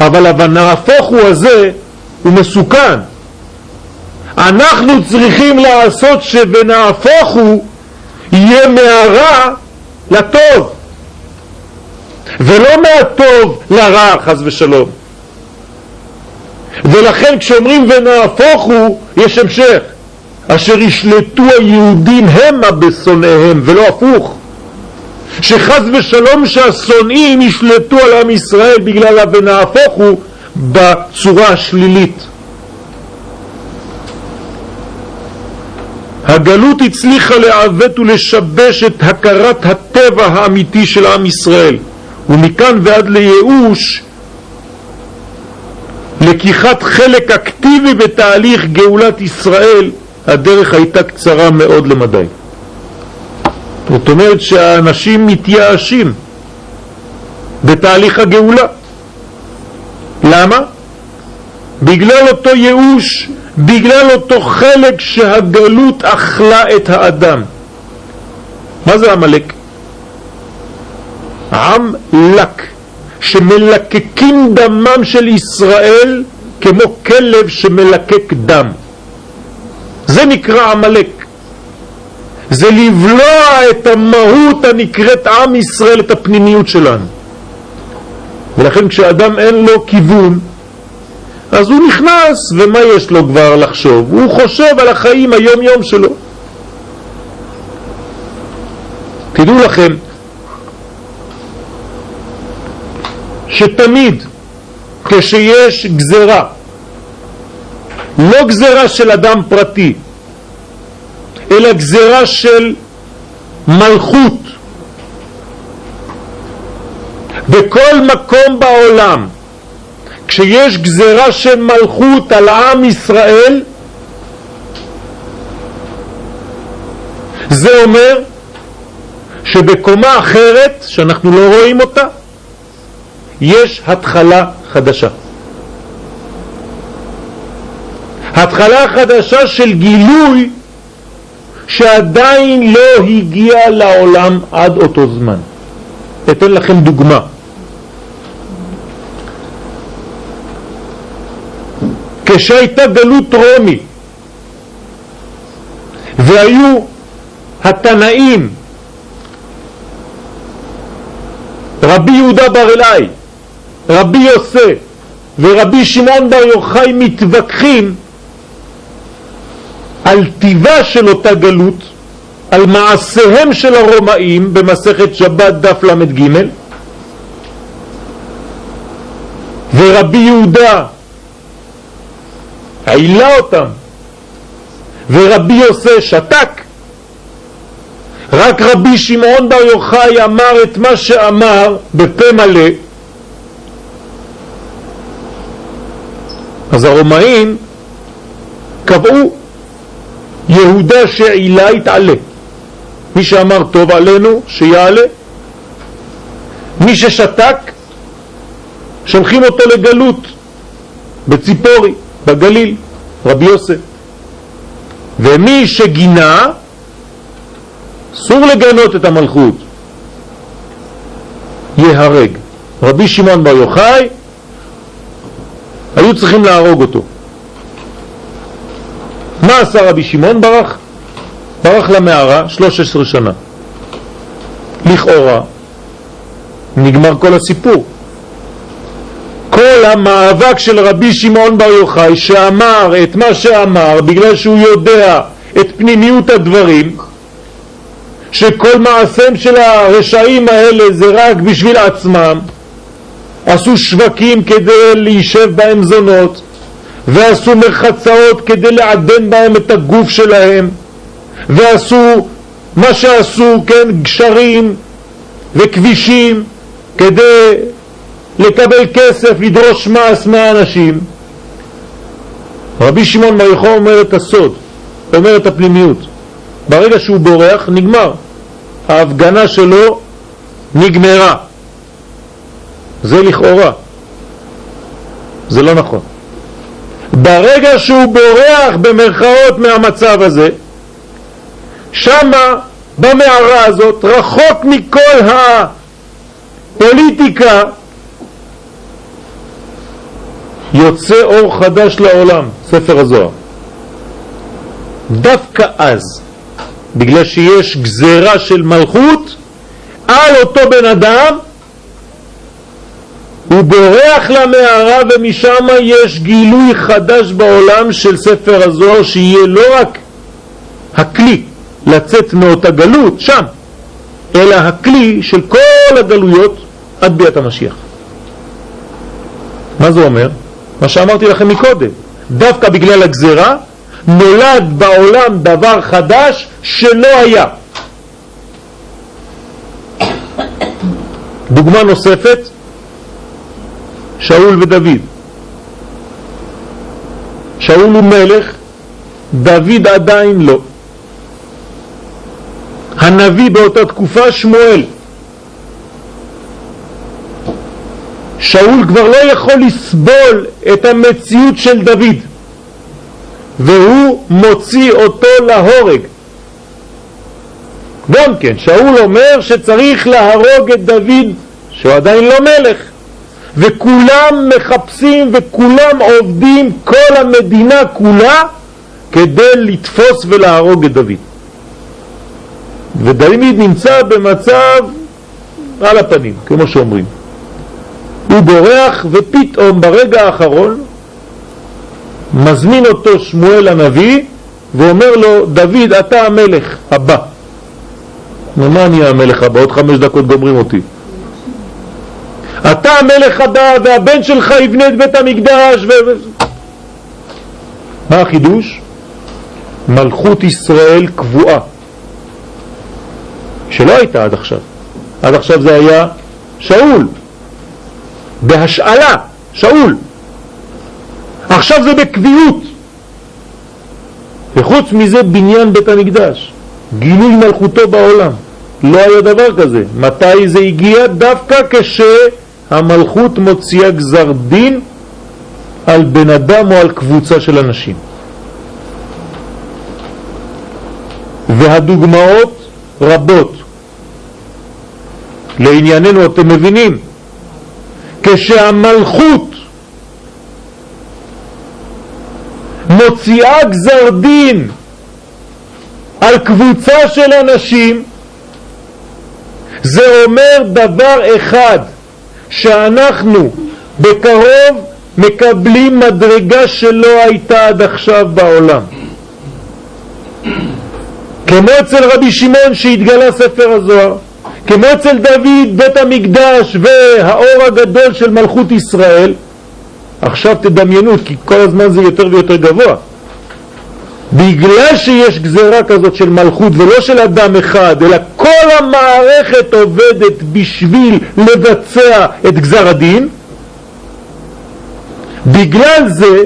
אבל הנהפוך הוא הזה הוא מסוכן. אנחנו צריכים לעשות שבנהפוך הוא יהיה מהרע לטוב, ולא מהטוב לרע חס ושלום. ולכן כשאומרים ונהפוך הוא, יש המשך. אשר ישלטו היהודים המה בשונאיהם ולא הפוך. שחז ושלום שהשונאים ישלטו על עם ישראל בגלל ה"ונהפוך הוא" בצורה השלילית. הגלות הצליחה לעוות ולשבש את הכרת הטבע האמיתי של עם ישראל, ומכאן ועד לייאוש לקיחת חלק אקטיבי בתהליך גאולת ישראל, הדרך הייתה קצרה מאוד למדי. זאת אומרת שהאנשים מתייאשים בתהליך הגאולה. למה? בגלל אותו ייאוש, בגלל אותו חלק שהגלות אכלה את האדם. מה זה עמלק? עם לק, שמלקקים דמם של ישראל כמו כלב שמלקק דם. זה נקרא עמלק. זה לבלוע את המהות הנקראת עם ישראל, את הפנימיות שלנו. ולכן כשאדם אין לו כיוון, אז הוא נכנס, ומה יש לו כבר לחשוב? הוא חושב על החיים היום יום שלו. תדעו לכם שתמיד כשיש גזרה, לא גזרה של אדם פרטי, אלא גזרה של מלכות, בכל מקום בעולם כשיש גזרה של מלכות על עם ישראל זה אומר שבקומה אחרת שאנחנו לא רואים אותה יש התחלה חדשה. התחלה חדשה של גילוי שעדיין לא הגיע לעולם עד אותו זמן. אתן לכם דוגמה. כשהייתה גלות רומי והיו התנאים רבי יהודה בר אלי, רבי יוסף ורבי שמעון בר יוחאי מתווכחים על טיבה של אותה גלות, על מעשיהם של הרומאים במסכת שבת דף ל"ג. ורבי יהודה העילה אותם ורבי יוסף שתק. רק רבי שמעון בר יוחאי אמר את מה שאמר בפה מלא אז הרומאים קבעו יהודה שעילה יתעלה מי שאמר טוב עלינו שיעלה מי ששתק שולחים אותו לגלות בציפורי בגליל, רבי יוסף. ומי שגינה, אסור לגנות את המלכות, יהרג. רבי שמעון בר יוחאי, היו צריכים להרוג אותו. מה עשה רבי שמעון? ברח. ברח למערה 13 שנה. לכאורה נגמר כל הסיפור. כל המאבק של רבי שמעון בר יוחאי שאמר את מה שאמר בגלל שהוא יודע את פנימיות הדברים שכל מעשיהם של הרשעים האלה זה רק בשביל עצמם עשו שווקים כדי להישב בהם זונות ועשו מרחצאות כדי לעדן בהם את הגוף שלהם ועשו מה שעשו, כן, גשרים וכבישים כדי לקבל כסף, לדרוש מס מהאנשים. רבי שמעון מריחו אומר את הסוד, אומר את הפנימיות. ברגע שהוא בורח, נגמר. ההפגנה שלו נגמרה. זה לכאורה. זה לא נכון. ברגע שהוא בורח במרכאות מהמצב הזה, שמה במערה הזאת, רחוק מכל הפוליטיקה יוצא אור חדש לעולם, ספר הזוהר. דווקא אז, בגלל שיש גזרה של מלכות על אותו בן אדם, הוא בורח למערה ומשם יש גילוי חדש בעולם של ספר הזוהר שיהיה לא רק הכלי לצאת מאותה גלות שם, אלא הכלי של כל הגלויות עד ביאת המשיח. מה זה אומר? מה שאמרתי לכם מקודם, דווקא בגלל הגזרה נולד בעולם דבר חדש שלא היה. דוגמה נוספת, שאול ודוד. שאול הוא מלך, דוד עדיין לא. הנביא באותה תקופה שמואל. שאול כבר לא יכול לסבול את המציאות של דוד והוא מוציא אותו להורג גם כן, שאול אומר שצריך להרוג את דוד שהוא עדיין לא מלך וכולם מחפשים וכולם עובדים, כל המדינה כולה, כדי לתפוס ולהרוג את דוד. ודוד נמצא במצב על הפנים, כמו שאומרים. הוא בורח ופתאום ברגע האחרון מזמין אותו שמואל הנביא ואומר לו, דוד, אתה המלך הבא. מה אני המלך הבא? עוד חמש דקות גומרים אותי. אתה המלך הבא והבן שלך יבנה את בית המקדש ו... מה החידוש? מלכות ישראל קבועה שלא הייתה עד עכשיו. עד עכשיו זה היה שאול, בהשאלה, שאול. עכשיו זה בקביעות. וחוץ מזה בניין בית המקדש, גילוי מלכותו בעולם. לא היה דבר כזה. מתי זה הגיע? דווקא כשהמלכות מוציאה גזר דין על בן אדם או על קבוצה של אנשים. והדוגמאות רבות. לענייננו אתם מבינים, כשהמלכות מוציאה גזר דין על קבוצה של אנשים, זה אומר דבר אחד, שאנחנו בקרוב מקבלים מדרגה שלא הייתה עד עכשיו בעולם. כמו אצל רבי שמעון שהתגלה ספר הזוהר, כמו אצל דוד בית המקדש והאור הגדול של מלכות ישראל, עכשיו תדמיינו, כי כל הזמן זה יותר ויותר גבוה. בגלל שיש גזרה כזאת של מלכות ולא של אדם אחד, אלא כל המערכת עובדת בשביל לבצע את גזר הדין, בגלל זה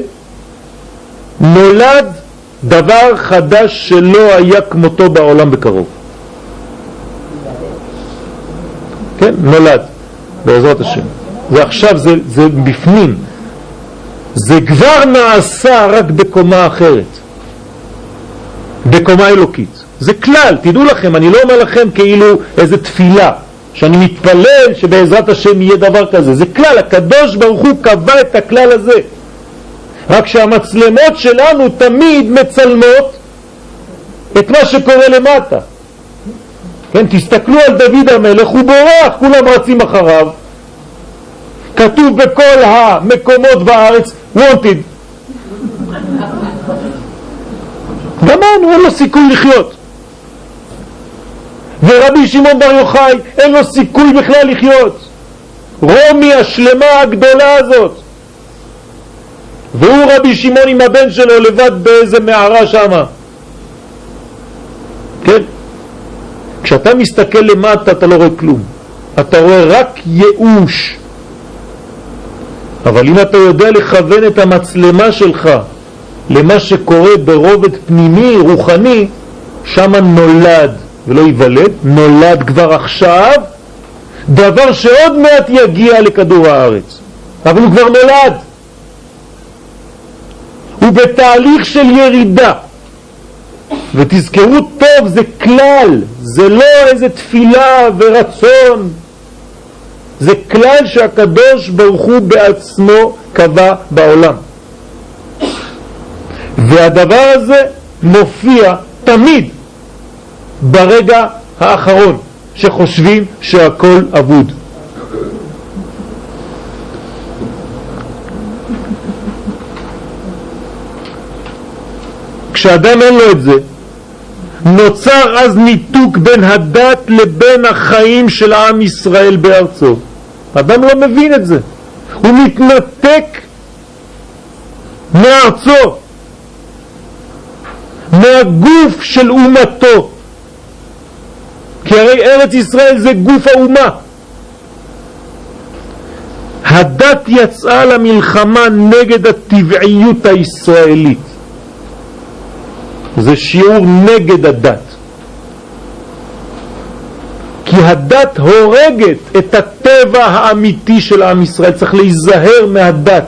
נולד דבר חדש שלא היה כמותו בעולם בקרוב. כן, נולד, בעזרת השם. ועכשיו זה, זה בפנים, זה כבר נעשה רק בקומה אחרת, בקומה אלוקית. זה כלל, תדעו לכם, אני לא אומר לכם כאילו איזה תפילה, שאני מתפלל שבעזרת השם יהיה דבר כזה. זה כלל, הקדוש ברוך הוא קבע את הכלל הזה. רק שהמצלמות שלנו תמיד מצלמות את מה שקורה למטה. כן, תסתכלו על דוד המלך, הוא בורח, כולם רצים אחריו. כתוב בכל המקומות בארץ, wanted. גמרנו, אין לו סיכוי לחיות. ורבי שמעון בר יוחאי, אין לו סיכוי בכלל לחיות. רומי השלמה הגדולה הזאת. והוא רבי שמעון עם הבן שלו לבד באיזה מערה שמה. כן? כשאתה מסתכל למטה אתה לא רואה כלום. אתה רואה רק ייאוש. אבל אם אתה יודע לכוון את המצלמה שלך למה שקורה ברובד פנימי, רוחני, שם נולד, ולא ייוולד, נולד כבר עכשיו דבר שעוד מעט יגיע לכדור הארץ. אבל הוא כבר נולד. הוא בתהליך של ירידה. ותזכרו טוב, זה כלל, זה לא איזה תפילה ורצון, זה כלל שהקדוש ברוך הוא בעצמו קבע בעולם. והדבר הזה מופיע תמיד ברגע האחרון שחושבים שהכל אבוד. כשאדם אין לו את זה, נוצר אז ניתוק בין הדת לבין החיים של עם ישראל בארצו. אדם לא מבין את זה. הוא מתנתק מארצו, מהגוף של אומתו. כי הרי ארץ ישראל זה גוף האומה. הדת יצאה למלחמה נגד הטבעיות הישראלית. זה שיעור נגד הדת. כי הדת הורגת את הטבע האמיתי של עם ישראל, צריך להיזהר מהדת.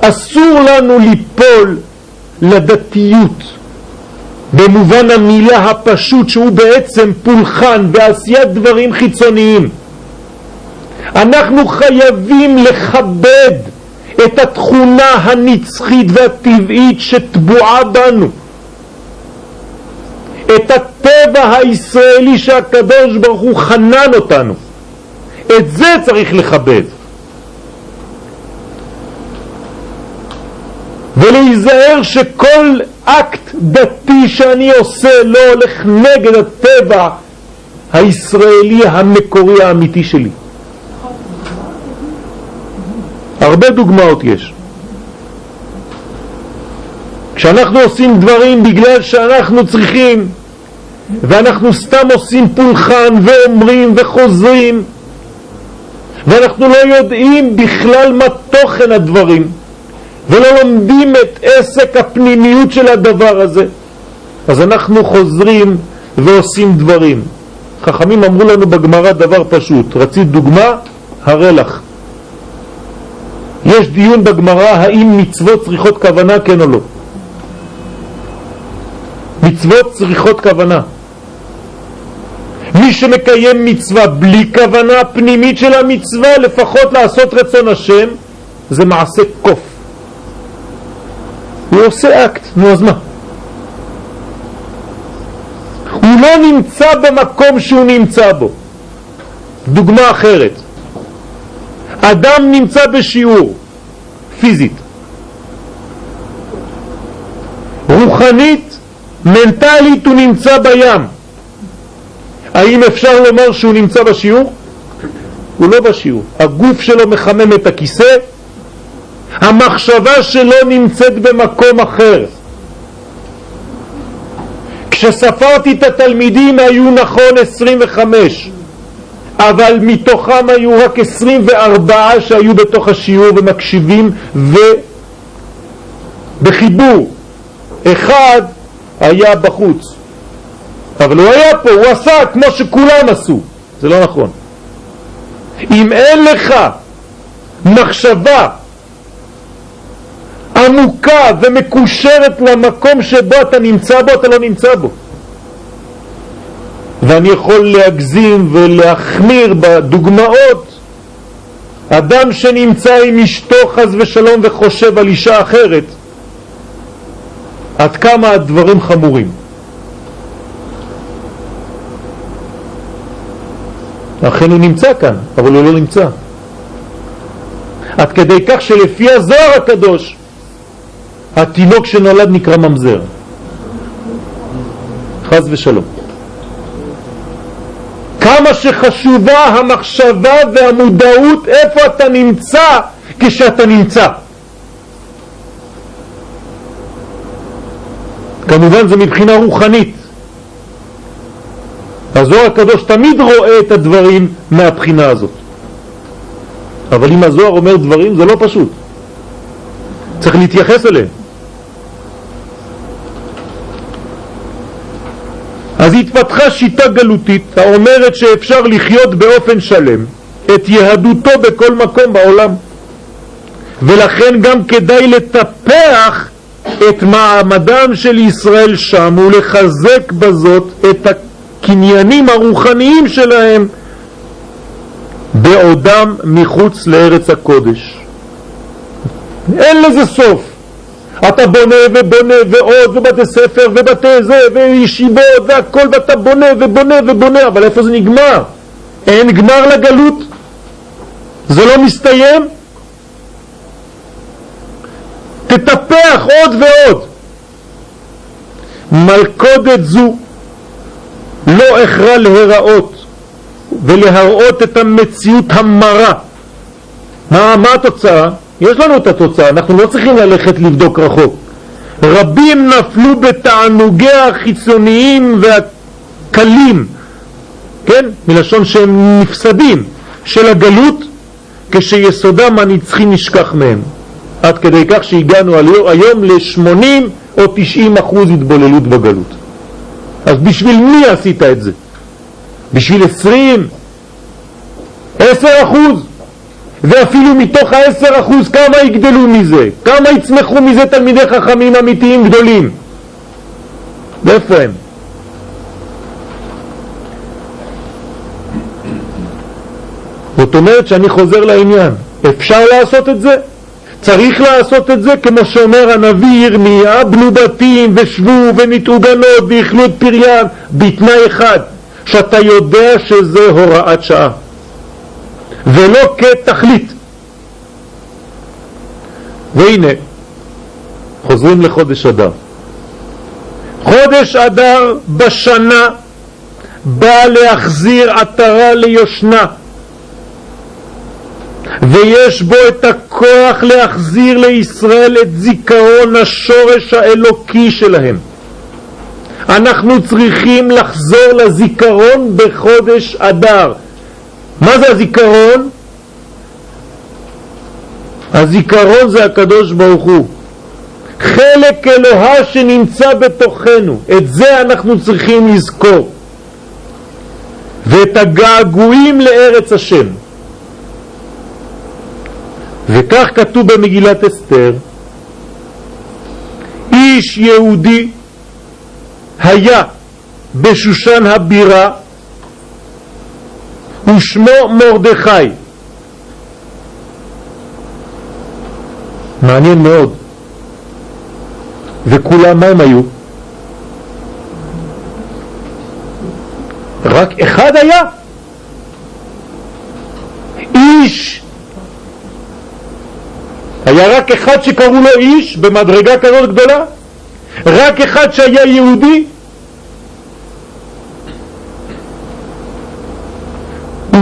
אסור לנו ליפול לדתיות במובן המילה הפשוט שהוא בעצם פולחן בעשיית דברים חיצוניים. אנחנו חייבים לכבד את התכונה הנצחית והטבעית שטבועה בנו. את הטבע הישראלי שהקדוש ברוך הוא חנן אותנו. את זה צריך לכבד. ולהיזהר שכל אקט דתי שאני עושה לא הולך נגד הטבע הישראלי המקורי האמיתי שלי. הרבה דוגמאות יש. כשאנחנו עושים דברים בגלל שאנחנו צריכים ואנחנו סתם עושים פולחן ואומרים וחוזרים ואנחנו לא יודעים בכלל מה תוכן הדברים ולא לומדים את עסק הפנימיות של הדבר הזה. אז אנחנו חוזרים ועושים דברים. חכמים אמרו לנו בגמרא דבר פשוט רצית דוגמה? הרי לך. יש דיון בגמרא האם מצוות צריכות כוונה כן או לא. מצוות צריכות כוונה. מי שמקיים מצווה בלי כוונה פנימית של המצווה לפחות לעשות רצון השם זה מעשה קוף הוא עושה אקט, נו אז מה? הוא לא נמצא במקום שהוא נמצא בו. דוגמה אחרת, אדם נמצא בשיעור, פיזית, רוחנית, מנטלית הוא נמצא בים. האם אפשר לומר שהוא נמצא בשיעור? הוא לא בשיעור. הגוף שלו מחמם את הכיסא, המחשבה שלו נמצאת במקום אחר. כשספרתי את התלמידים היו נכון 25, אבל מתוכם היו רק 24 שהיו בתוך השיעור ומקשיבים ובחיבור. אחד היה בחוץ, אבל הוא היה פה, הוא עשה כמו שכולם עשו. זה לא נכון. אם אין לך מחשבה עמוקה ומקושרת למקום שבו אתה נמצא בו, אתה לא נמצא בו. ואני יכול להגזים ולהחמיר בדוגמאות. אדם שנמצא עם אשתו חז ושלום וחושב על אישה אחרת עד כמה הדברים חמורים? אכן הוא נמצא כאן, אבל הוא לא נמצא. עד כדי כך שלפי הזוהר הקדוש התינוק שנולד נקרא ממזר. חז ושלום. כמה שחשובה המחשבה והמודעות איפה אתה נמצא כשאתה נמצא. כמובן זה מבחינה רוחנית. הזוהר הקדוש תמיד רואה את הדברים מהבחינה הזאת. אבל אם הזוהר אומר דברים זה לא פשוט. צריך להתייחס אליהם אז התפתחה שיטה גלותית האומרת שאפשר לחיות באופן שלם את יהדותו בכל מקום בעולם ולכן גם כדאי לטפח את מעמדם של ישראל שם ולחזק בזאת את הקניינים הרוחניים שלהם בעודם מחוץ לארץ הקודש. אין לזה סוף. אתה בונה ובונה ועוד ובתי ספר ובתי זה וישיבות והכל ואתה בונה ובונה ובונה אבל איפה זה נגמר? אין גמר לגלות? זה לא מסתיים? תטפח עוד ועוד מלכודת זו לא הכרע להיראות ולהראות את המציאות המרה מה, מה התוצאה? יש לנו את התוצאה, אנחנו לא צריכים ללכת לבדוק רחוק. רבים נפלו בתענוגיה החיצוניים והקלים, כן? מלשון שהם נפסדים, של הגלות, כשיסודם הנצחי נשכח מהם. עד כדי כך שהגענו היום ל-80 או 90 אחוז התבוללות בגלות. אז בשביל מי עשית את זה? בשביל 20? 10 אחוז? ואפילו מתוך העשר אחוז כמה יגדלו מזה? כמה יצמחו מזה תלמידי חכמים אמיתיים גדולים? ואיפה הם? זאת אומרת שאני חוזר לעניין. אפשר לעשות את זה? צריך לעשות את זה כמו שאומר הנביא ירמיה, בנו בתים ושבו וניטעו גנות ואכלו את פריין בתנאי אחד, שאתה יודע שזה הוראת שעה ולא כתכלית. והנה, חוזרים לחודש אדר. חודש אדר בשנה בא להחזיר עטרה ליושנה ויש בו את הכוח להחזיר לישראל את זיכרון השורש האלוקי שלהם. אנחנו צריכים לחזור לזיכרון בחודש אדר. מה זה הזיכרון? הזיכרון זה הקדוש ברוך הוא. חלק אלוהה שנמצא בתוכנו, את זה אנחנו צריכים לזכור. ואת הגעגועים לארץ השם. וכך כתוב במגילת אסתר, איש יהודי היה בשושן הבירה ושמו מרדכי. מעניין מאוד. וכולם מה הם היו? רק אחד היה? איש היה רק אחד שקראו לו איש במדרגה כזאת גדולה? רק אחד שהיה יהודי?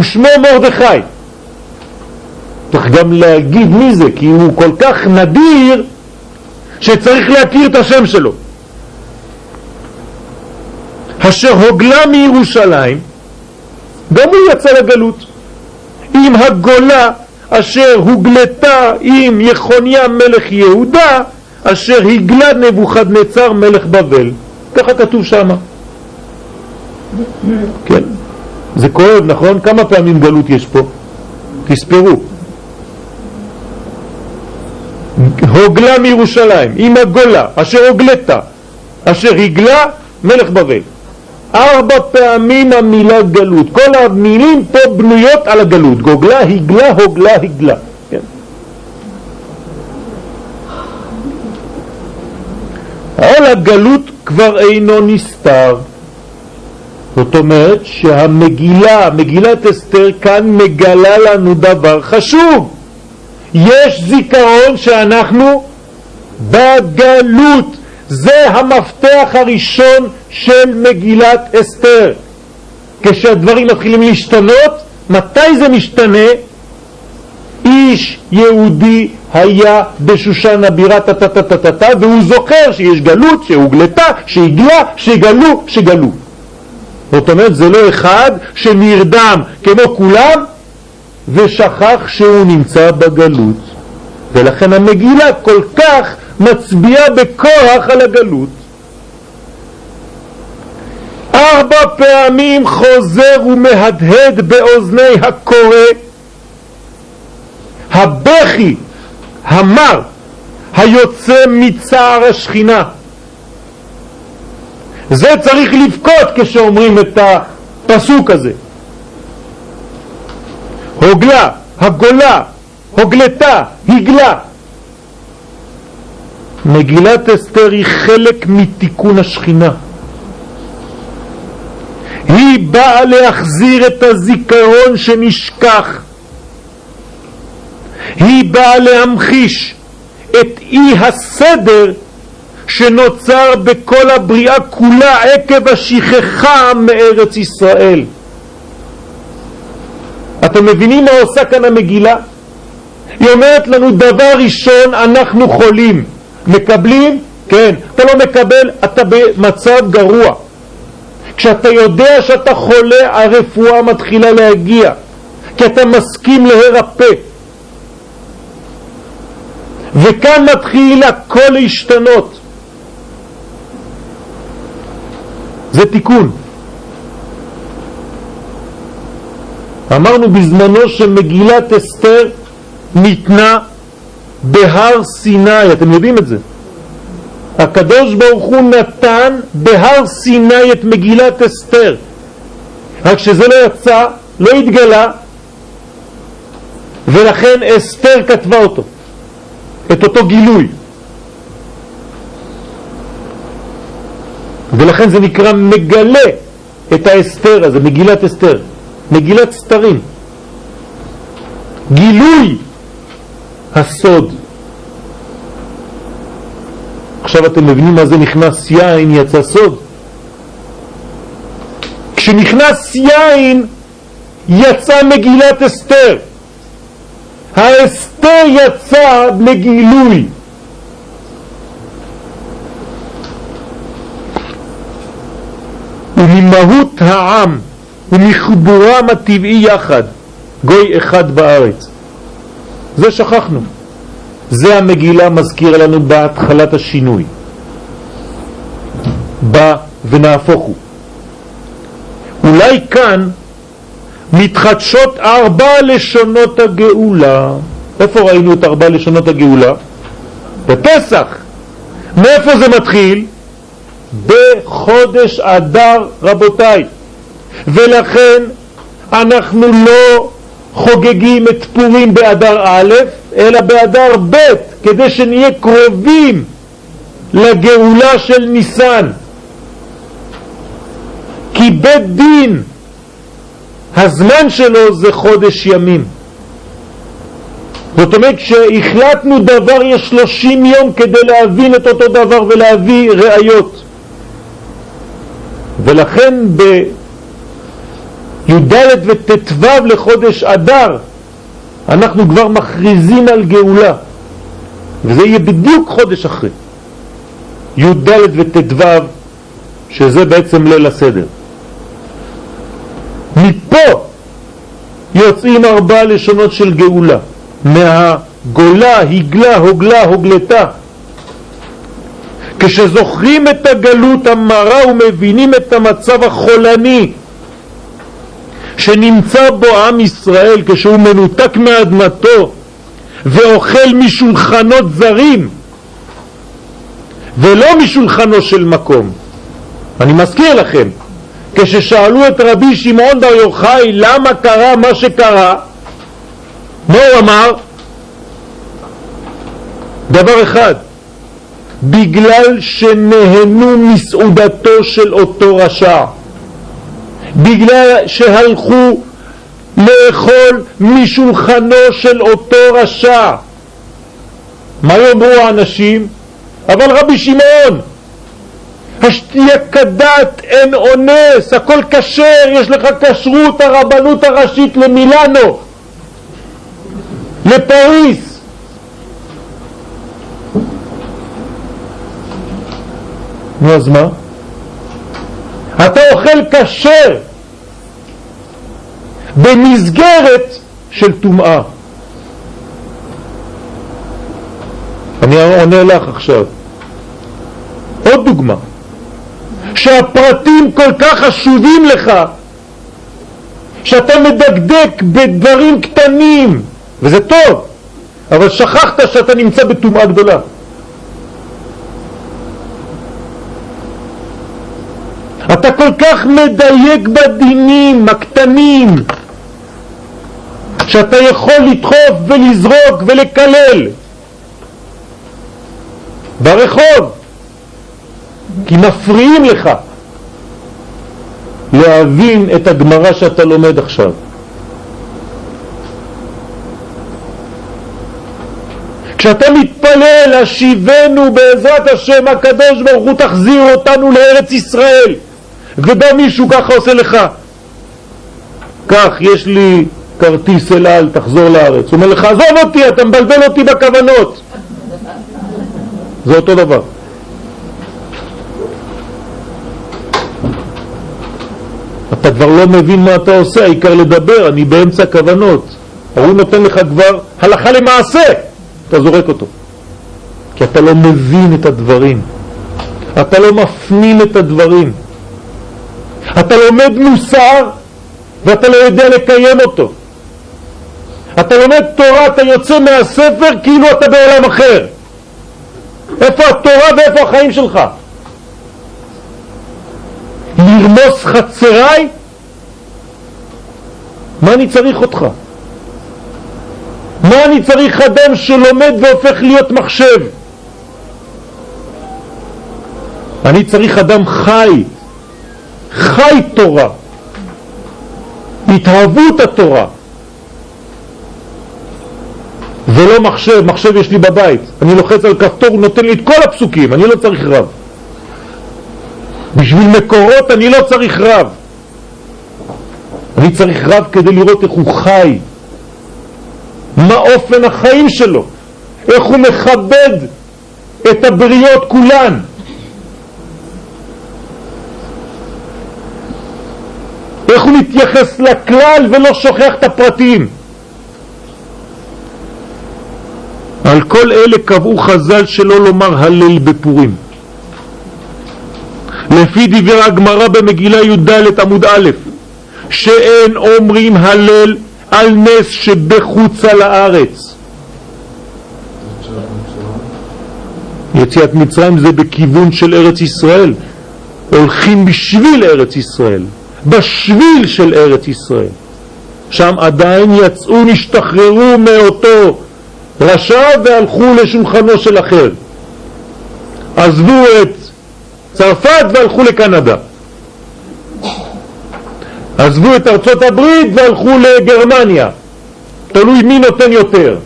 ושמו מרדכי. צריך גם להגיד מי זה, כי הוא כל כך נדיר שצריך להכיר את השם שלו. אשר הוגלה מירושלים, גם הוא יצא לגלות. עם הגולה אשר הוגלתה עם יחוניה מלך יהודה, אשר הגלה נבוכדנצר מלך בבל. ככה כתוב שם. כן, זה כואב, נכון? כמה פעמים גלות יש פה? תספרו. הוגלה מירושלים, עם הגולה, אשר הוגלתה, אשר הגלה מלך בבל. ארבע פעמים המילה גלות. כל המילים פה בנויות על הגלות. גוגלה, הגלה, הוגלה, הגלה. כן. העול הגלות כבר אינו נסתר. זאת אומרת שהמגילה, מגילת אסתר כאן מגלה לנו דבר חשוב. יש זיכרון שאנחנו בגלות. זה המפתח הראשון של מגילת אסתר. כשהדברים מתחילים להשתנות, מתי זה משתנה? איש יהודי היה בשושן הבירה טה-טה-טה-טה-טה והוא זוכר שיש גלות, שהוגלתה, שהגלה, שגלו, שגלו. זאת אומרת זה לא אחד שנרדם כמו כולם ושכח שהוא נמצא בגלות. ולכן המגילה כל כך מצביעה בכוח על הגלות. ארבע פעמים חוזר ומהדהד באוזני הקורא הבכי המר היוצא מצער השכינה. זה צריך לבכות כשאומרים את הפסוק הזה. הוגלה, הגולה, הוגלתה, הגלה. מגילת אסתר היא חלק מתיקון השכינה. היא באה להחזיר את הזיכרון שנשכח. היא באה להמחיש את אי הסדר שנוצר בכל הבריאה כולה עקב השכחה מארץ ישראל. אתם מבינים מה עושה כאן המגילה? היא אומרת לנו דבר ראשון אנחנו חולים מקבלים? כן. אתה לא מקבל, אתה במצב גרוע. כשאתה יודע שאתה חולה, הרפואה מתחילה להגיע, כי אתה מסכים להירפא. וכאן מתחיל הכל להשתנות. זה תיקון. אמרנו בזמנו שמגילת אסתר ניתנה בהר סיני, אתם יודעים את זה. הקדוש ברוך הוא נתן בהר סיני את מגילת אסתר. רק שזה לא יצא, לא התגלה, ולכן אסתר כתבה אותו, את אותו גילוי. ולכן זה נקרא מגלה את האסתר הזה, מגילת אסתר, מגילת סתרים. גילוי הסוד. עכשיו אתם מבינים מה זה נכנס יין יצא סוד? כשנכנס יין יצא מגילת אסתר. האסתר יצא מגילוי. וממהות העם ומחיבורם הטבעי יחד, גוי אחד בארץ. זה שכחנו. זה המגילה מזכיר לנו בהתחלת השינוי. בא ונהפוך הוא. אולי כאן מתחדשות ארבע לשונות הגאולה. איפה ראינו את ארבע לשונות הגאולה? בפסח. מאיפה זה מתחיל? בחודש אדר רבותיי. ולכן אנחנו לא חוגגים את פורים באדר א', אלא באדר ב', כדי שנהיה קרובים לגאולה של ניסן. כי בית דין, הזמן שלו זה חודש ימים. זאת אומרת שהחלטנו דבר יש 30 יום כדי להבין את אותו דבר ולהביא ראיות. ולכן בי"ד וט"ו לחודש אדר אנחנו כבר מכריזים על גאולה וזה יהיה בדיוק חודש אחרי. י"ד וט"ו שזה בעצם ליל הסדר. מפה יוצאים ארבע לשונות של גאולה. מהגולה, הגלה, הוגלה, הוגלתה כשזוכרים את הגלות המרה ומבינים את המצב החולני שנמצא בו עם ישראל כשהוא מנותק מאדמתו ואוכל משולחנות זרים ולא משולחנו של מקום. אני מזכיר לכם, כששאלו את רבי שמעון בר יוחאי למה קרה מה שקרה, מה הוא אמר? דבר אחד, בגלל שנהנו מסעודתו של אותו רשע, בגלל שהלכו לאכול משולחנו של אותו רשע. מה יאמרו האנשים? אבל רבי שמעון, השתייה כדת, אין אונס, הכל כשר, יש לך כשרות הרבנות הראשית למילאנו, לפריס. נו אז מה? אתה אוכל כשר במסגרת של טומאה. אני עונה לך עכשיו. עוד דוגמה, שהפרטים כל כך חשובים לך, שאתה מדקדק בדברים קטנים, וזה טוב, אבל שכחת שאתה נמצא בטומאה גדולה. אתה כל כך מדייק בדינים הקטנים שאתה יכול לדחוף ולזרוק ולקלל ברחוב כי מפריעים לך להבין את הגמרה שאתה לומד עכשיו. כשאתה מתפלל, השיבנו בעזרת השם הקדוש ברוך הוא תחזיר אותנו לארץ ישראל ובא מישהו ככה עושה לך כך, יש לי כרטיס אל על, תחזור לארץ. הוא אומר לך, עזוב אותי, אתה מבלבל אותי בכוונות. זה אותו דבר. אתה כבר לא מבין מה אתה עושה, העיקר לדבר, אני באמצע כוונות. הוא נותן לך כבר הלכה למעשה, אתה זורק אותו. כי אתה לא מבין את הדברים. אתה לא מפנים את הדברים. אתה לומד מוסר ואתה לא יודע לקיים אותו. אתה לומד תורה, אתה יוצא מהספר כאילו אתה בעולם אחר. איפה התורה ואיפה החיים שלך? לרמוס חצריי? מה אני צריך אותך? מה אני צריך אדם שלומד והופך להיות מחשב? אני צריך אדם חי, חי תורה, התהוות התורה, ולא מחשב, מחשב יש לי בבית, אני לוחץ על כפתור, הוא נותן לי את כל הפסוקים, אני לא צריך רב. בשביל מקורות אני לא צריך רב. אני צריך רב כדי לראות איך הוא חי, מה אופן החיים שלו, איך הוא מכבד את הבריות כולן. איך הוא מתייחס לכלל ולא שוכח את הפרטים. על כל אלה קבעו חז"ל שלא לומר הלל בפורים. לפי דברי הגמרא במגילה י"ד עמוד א', שאין אומרים הלל על נס שבחוץ על הארץ. יציאת מצרים זה בכיוון של ארץ ישראל, הולכים בשביל ארץ ישראל, בשביל של ארץ ישראל. שם עדיין יצאו, נשתחררו מאותו רשע והלכו לשולחנו של אחר. עזבו את צרפת והלכו לקנדה. עזבו את ארצות הברית והלכו לגרמניה. תלוי מי נותן יותר.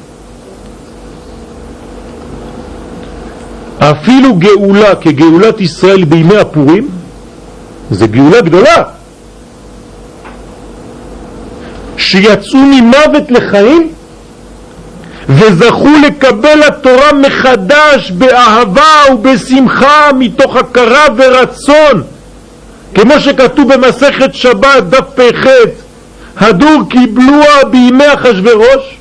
אפילו גאולה כגאולת ישראל בימי הפורים זה גאולה גדולה שיצאו ממוות לחיים וזכו לקבל התורה מחדש באהבה ובשמחה מתוך הכרה ורצון כמו שכתוב במסכת שבת דף פ"ח הדור קיבלוה בימי אחשורוש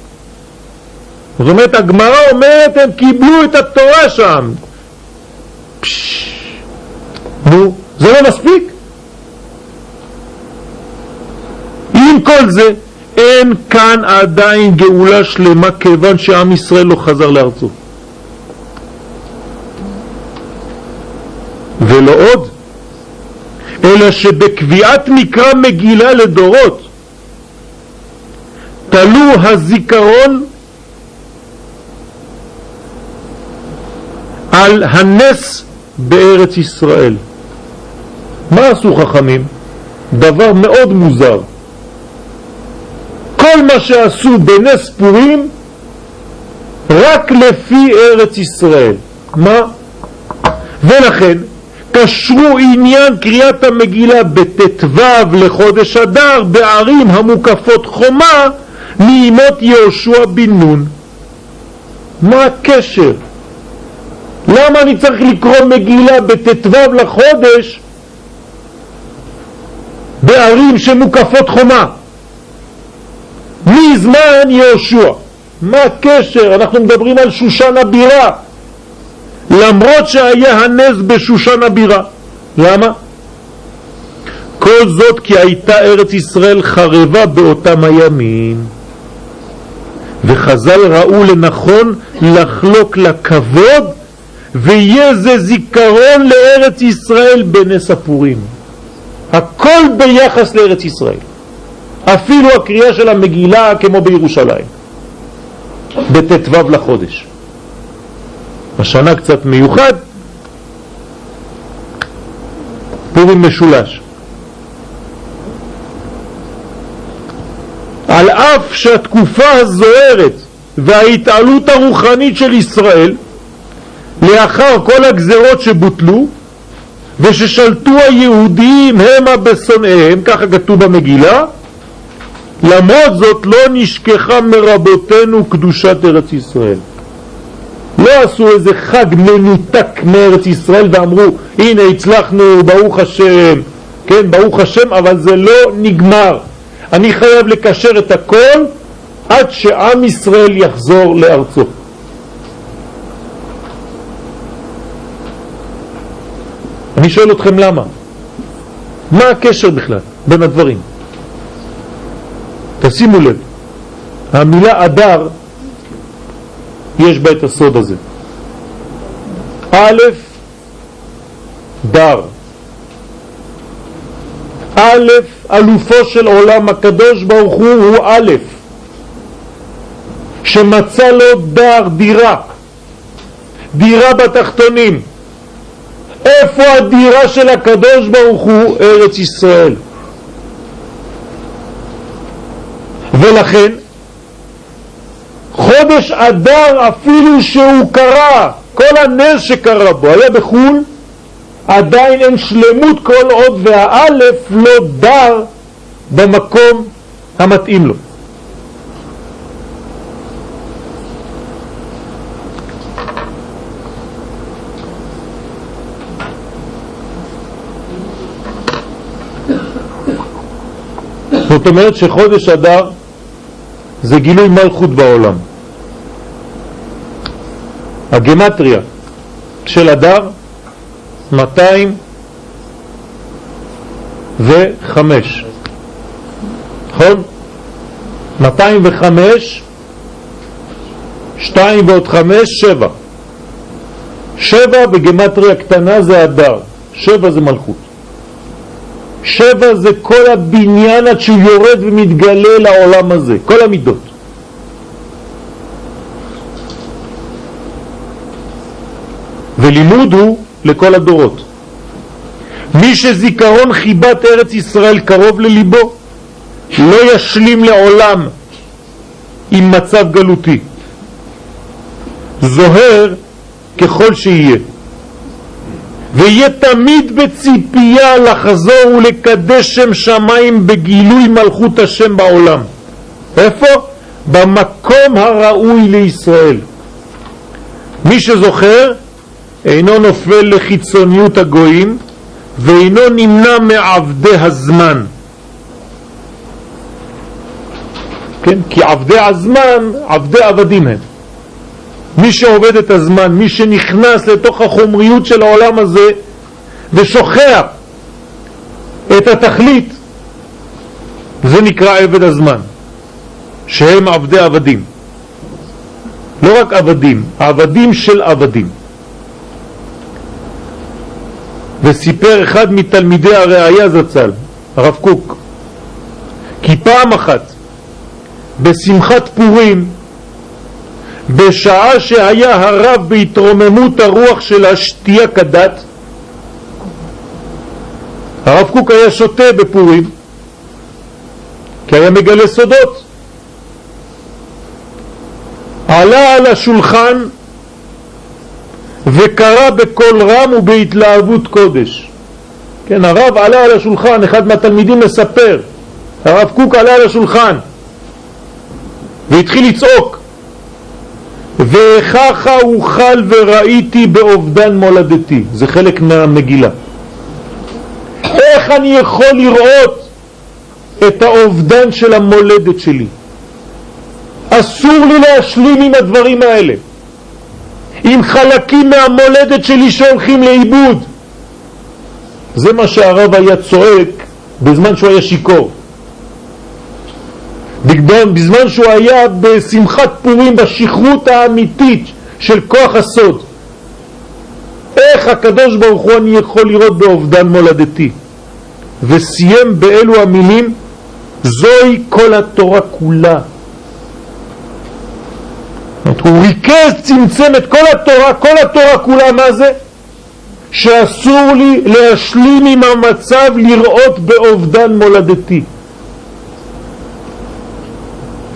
זאת אומרת הגמרא אומרת הם קיבלו את התורה שם. נו זה לא מספיק? עם כל זה אין כאן עדיין גאולה שלמה כיוון שעם ישראל לא חזר לארצו. ולא עוד, אלא שבקביעת מקרא מגילה לדורות תלו הזיכרון על הנס בארץ ישראל. מה עשו חכמים? דבר מאוד מוזר. כל מה שעשו בנס פורים רק לפי ארץ ישראל. מה? ולכן קשרו עניין קריאת המגילה בט"ו לחודש אדר בערים המוקפות חומה מימות יהושע בן נון. מה הקשר? למה אני צריך לקרוא מגילה בט"ו לחודש בערים שמוקפות חומה? מזמן יהושע. מה הקשר? אנחנו מדברים על שושן הבירה. למרות שהיה הנס בשושן הבירה. למה? כל זאת כי הייתה ארץ ישראל חרבה באותם הימים. וחז"ל ראו לנכון לחלוק לכבוד ויהיה זה זיכרון לארץ ישראל בנס הפורים. הכל ביחס לארץ ישראל. אפילו הקריאה של המגילה כמו בירושלים, בט"ו לחודש. השנה קצת מיוחד, פורים משולש. על אף שהתקופה הזוהרת וההתעלות הרוחנית של ישראל לאחר כל הגזרות שבוטלו וששלטו היהודים המה בשונאיהם, ככה כתוב במגילה, למרות זאת לא נשכחה מרבותינו קדושת ארץ ישראל. לא עשו איזה חג מנותק מארץ ישראל ואמרו הנה הצלחנו ברוך השם, כן ברוך השם אבל זה לא נגמר. אני חייב לקשר את הכל עד שעם ישראל יחזור לארצו. אני שואל אתכם למה? מה הקשר בכלל בין הדברים? תשימו לב, המילה אדר יש בה את הסוד הזה. א', דר. א', אלופו של עולם הקדוש ברוך הוא הוא א', שמצא לו דר, דירה, דירה בתחתונים. איפה הדירה של הקדוש ברוך הוא? ארץ ישראל. ולכן חודש אדר אפילו שהוא קרה, כל הנס שקרה בו היה בחו"ל, עדיין אין שלמות כל עוד והאלף לא דר במקום המתאים לו. זאת אומרת שחודש אדר זה גילוי מלכות בעולם. הגמטריה של אדר 205 נכון? 205 2 ועוד 5 7 7 בגמטריה קטנה זה אדר 7 זה מלכות שבע זה כל הבניין עד שהוא יורד ומתגלה לעולם הזה, כל המידות. ולימוד הוא לכל הדורות. מי שזיכרון חיבת ארץ ישראל קרוב לליבו, לא ישלים לעולם עם מצב גלותי. זוהר ככל שיהיה. ויהיה תמיד בציפייה לחזור ולקדש שם שמיים בגילוי מלכות השם בעולם. איפה? במקום הראוי לישראל. מי שזוכר אינו נופל לחיצוניות הגויים ואינו נמנע מעבדי הזמן. כן? כי עבדי הזמן, עבדי עבדים הם. מי שעובד את הזמן, מי שנכנס לתוך החומריות של העולם הזה ושוכח את התכלית, זה נקרא עבד הזמן, שהם עבדי עבדים. לא רק עבדים, עבדים של עבדים. וסיפר אחד מתלמידי הראייה זצ"ל, הרב קוק, כי פעם אחת בשמחת פורים בשעה שהיה הרב בהתרוממות הרוח של השתייה כדת, הרב קוק היה שותה בפורים, כי היה מגלה סודות. עלה על השולחן וקרא בקול רם ובהתלהבות קודש. כן, הרב עלה על השולחן, אחד מהתלמידים מספר, הרב קוק עלה על השולחן והתחיל לצעוק וככה אוכל וראיתי באובדן מולדתי. זה חלק מהמגילה. איך אני יכול לראות את האובדן של המולדת שלי? אסור לי להשלים עם הדברים האלה. עם חלקים מהמולדת שלי שהולכים לאיבוד. זה מה שהרב היה צועק בזמן שהוא היה שיקור. בזמן שהוא היה בשמחת פורים, בשכרות האמיתית של כוח הסוד. איך הקדוש ברוך הוא אני יכול לראות באובדן מולדתי? וסיים באלו המילים, זוהי כל התורה כולה. הוא ריכז, צמצם את כל התורה, כל התורה כולה, מה זה? שאסור לי להשלים עם המצב לראות באובדן מולדתי.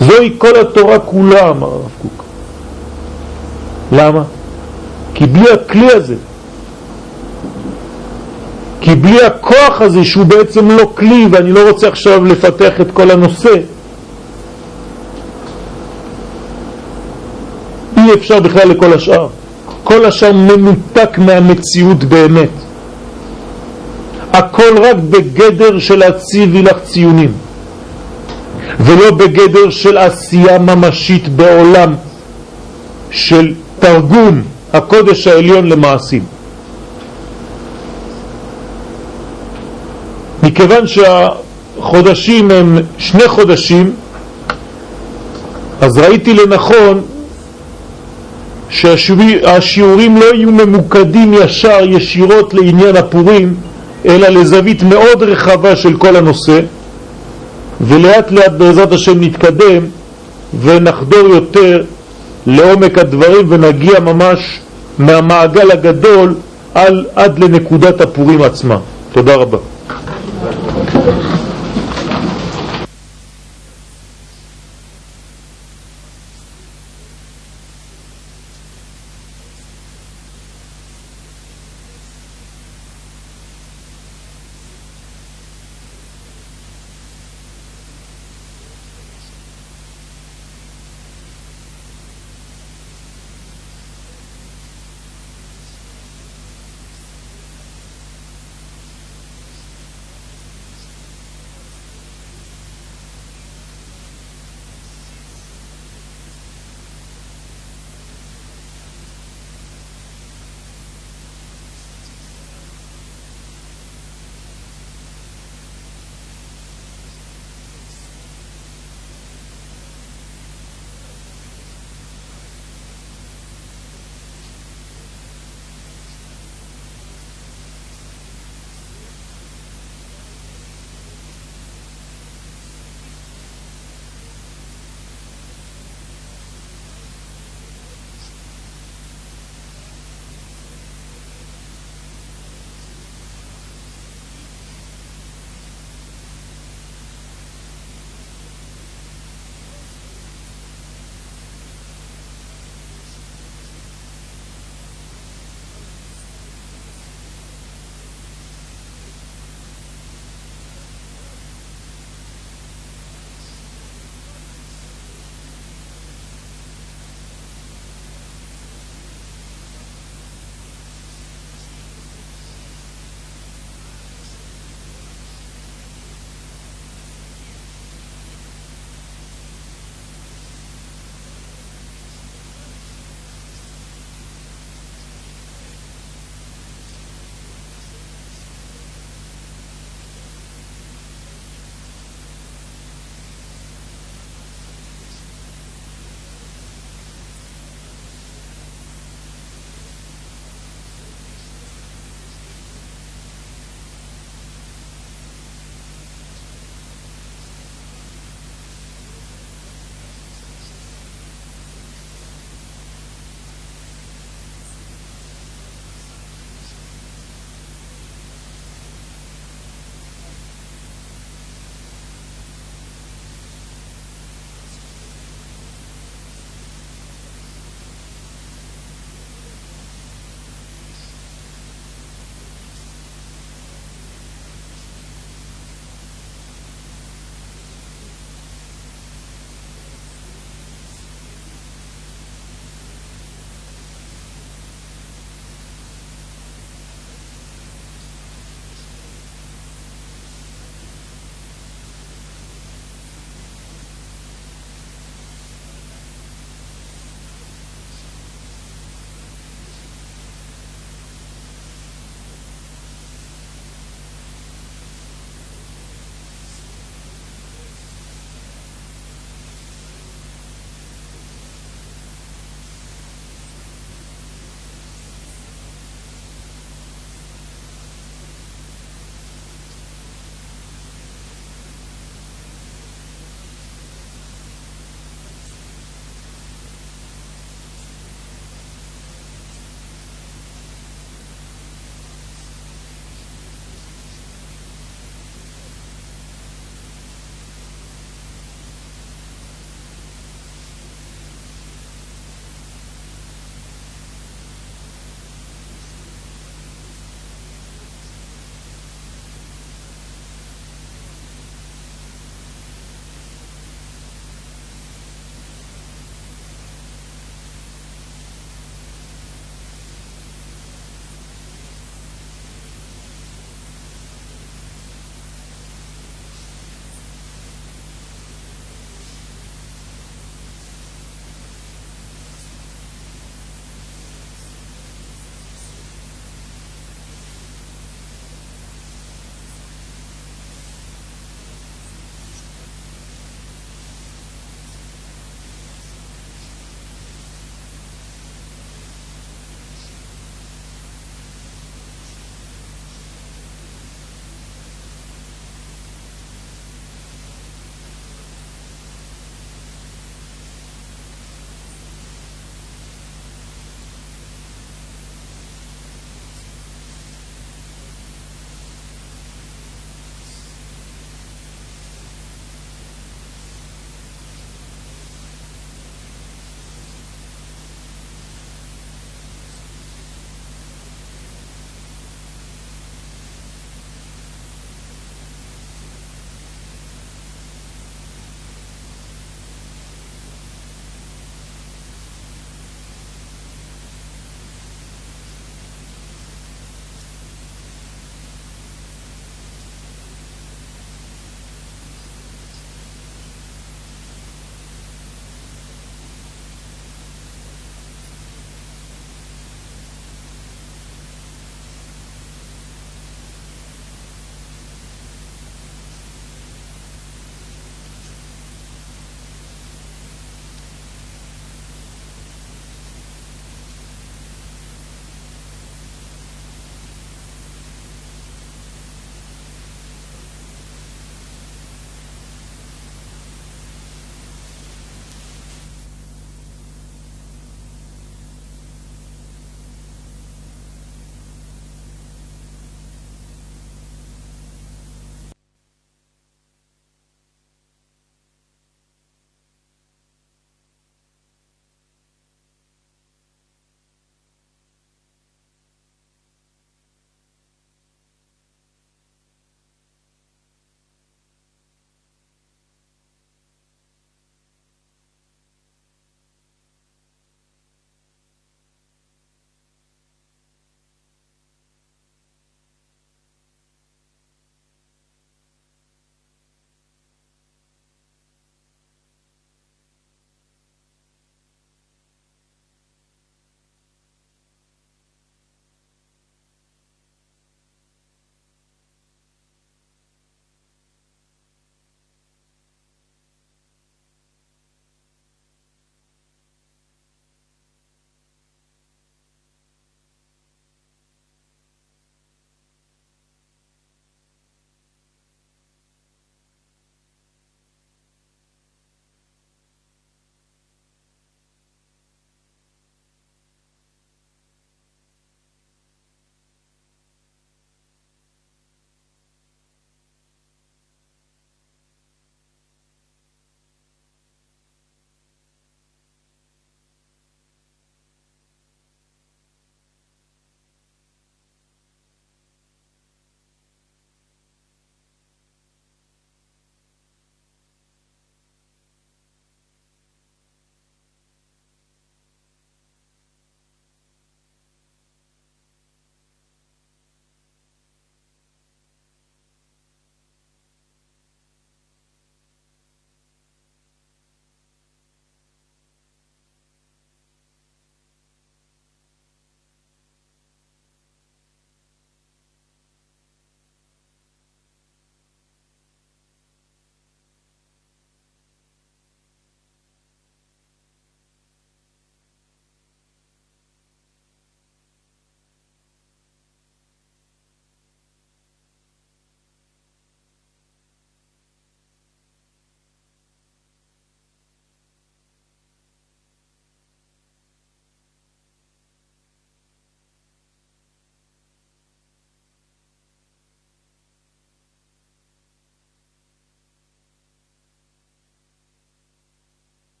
זוהי כל התורה כולה, אמר הרב קוק. למה? כי בלי הכלי הזה, כי בלי הכוח הזה שהוא בעצם לא כלי, ואני לא רוצה עכשיו לפתח את כל הנושא, אי אפשר בכלל לכל השאר. כל השאר מנותק מהמציאות באמת. הכל רק בגדר של להציב לך ציונים. ולא בגדר של עשייה ממשית בעולם של תרגום הקודש העליון למעשים. מכיוון שהחודשים הם שני חודשים, אז ראיתי לנכון שהשיעורים לא יהיו ממוקדים ישר, ישירות לעניין הפורים, אלא לזווית מאוד רחבה של כל הנושא, ולאט לאט בעזרת השם נתקדם ונחדור יותר לעומק הדברים ונגיע ממש מהמעגל הגדול על, עד לנקודת הפורים עצמה. תודה רבה.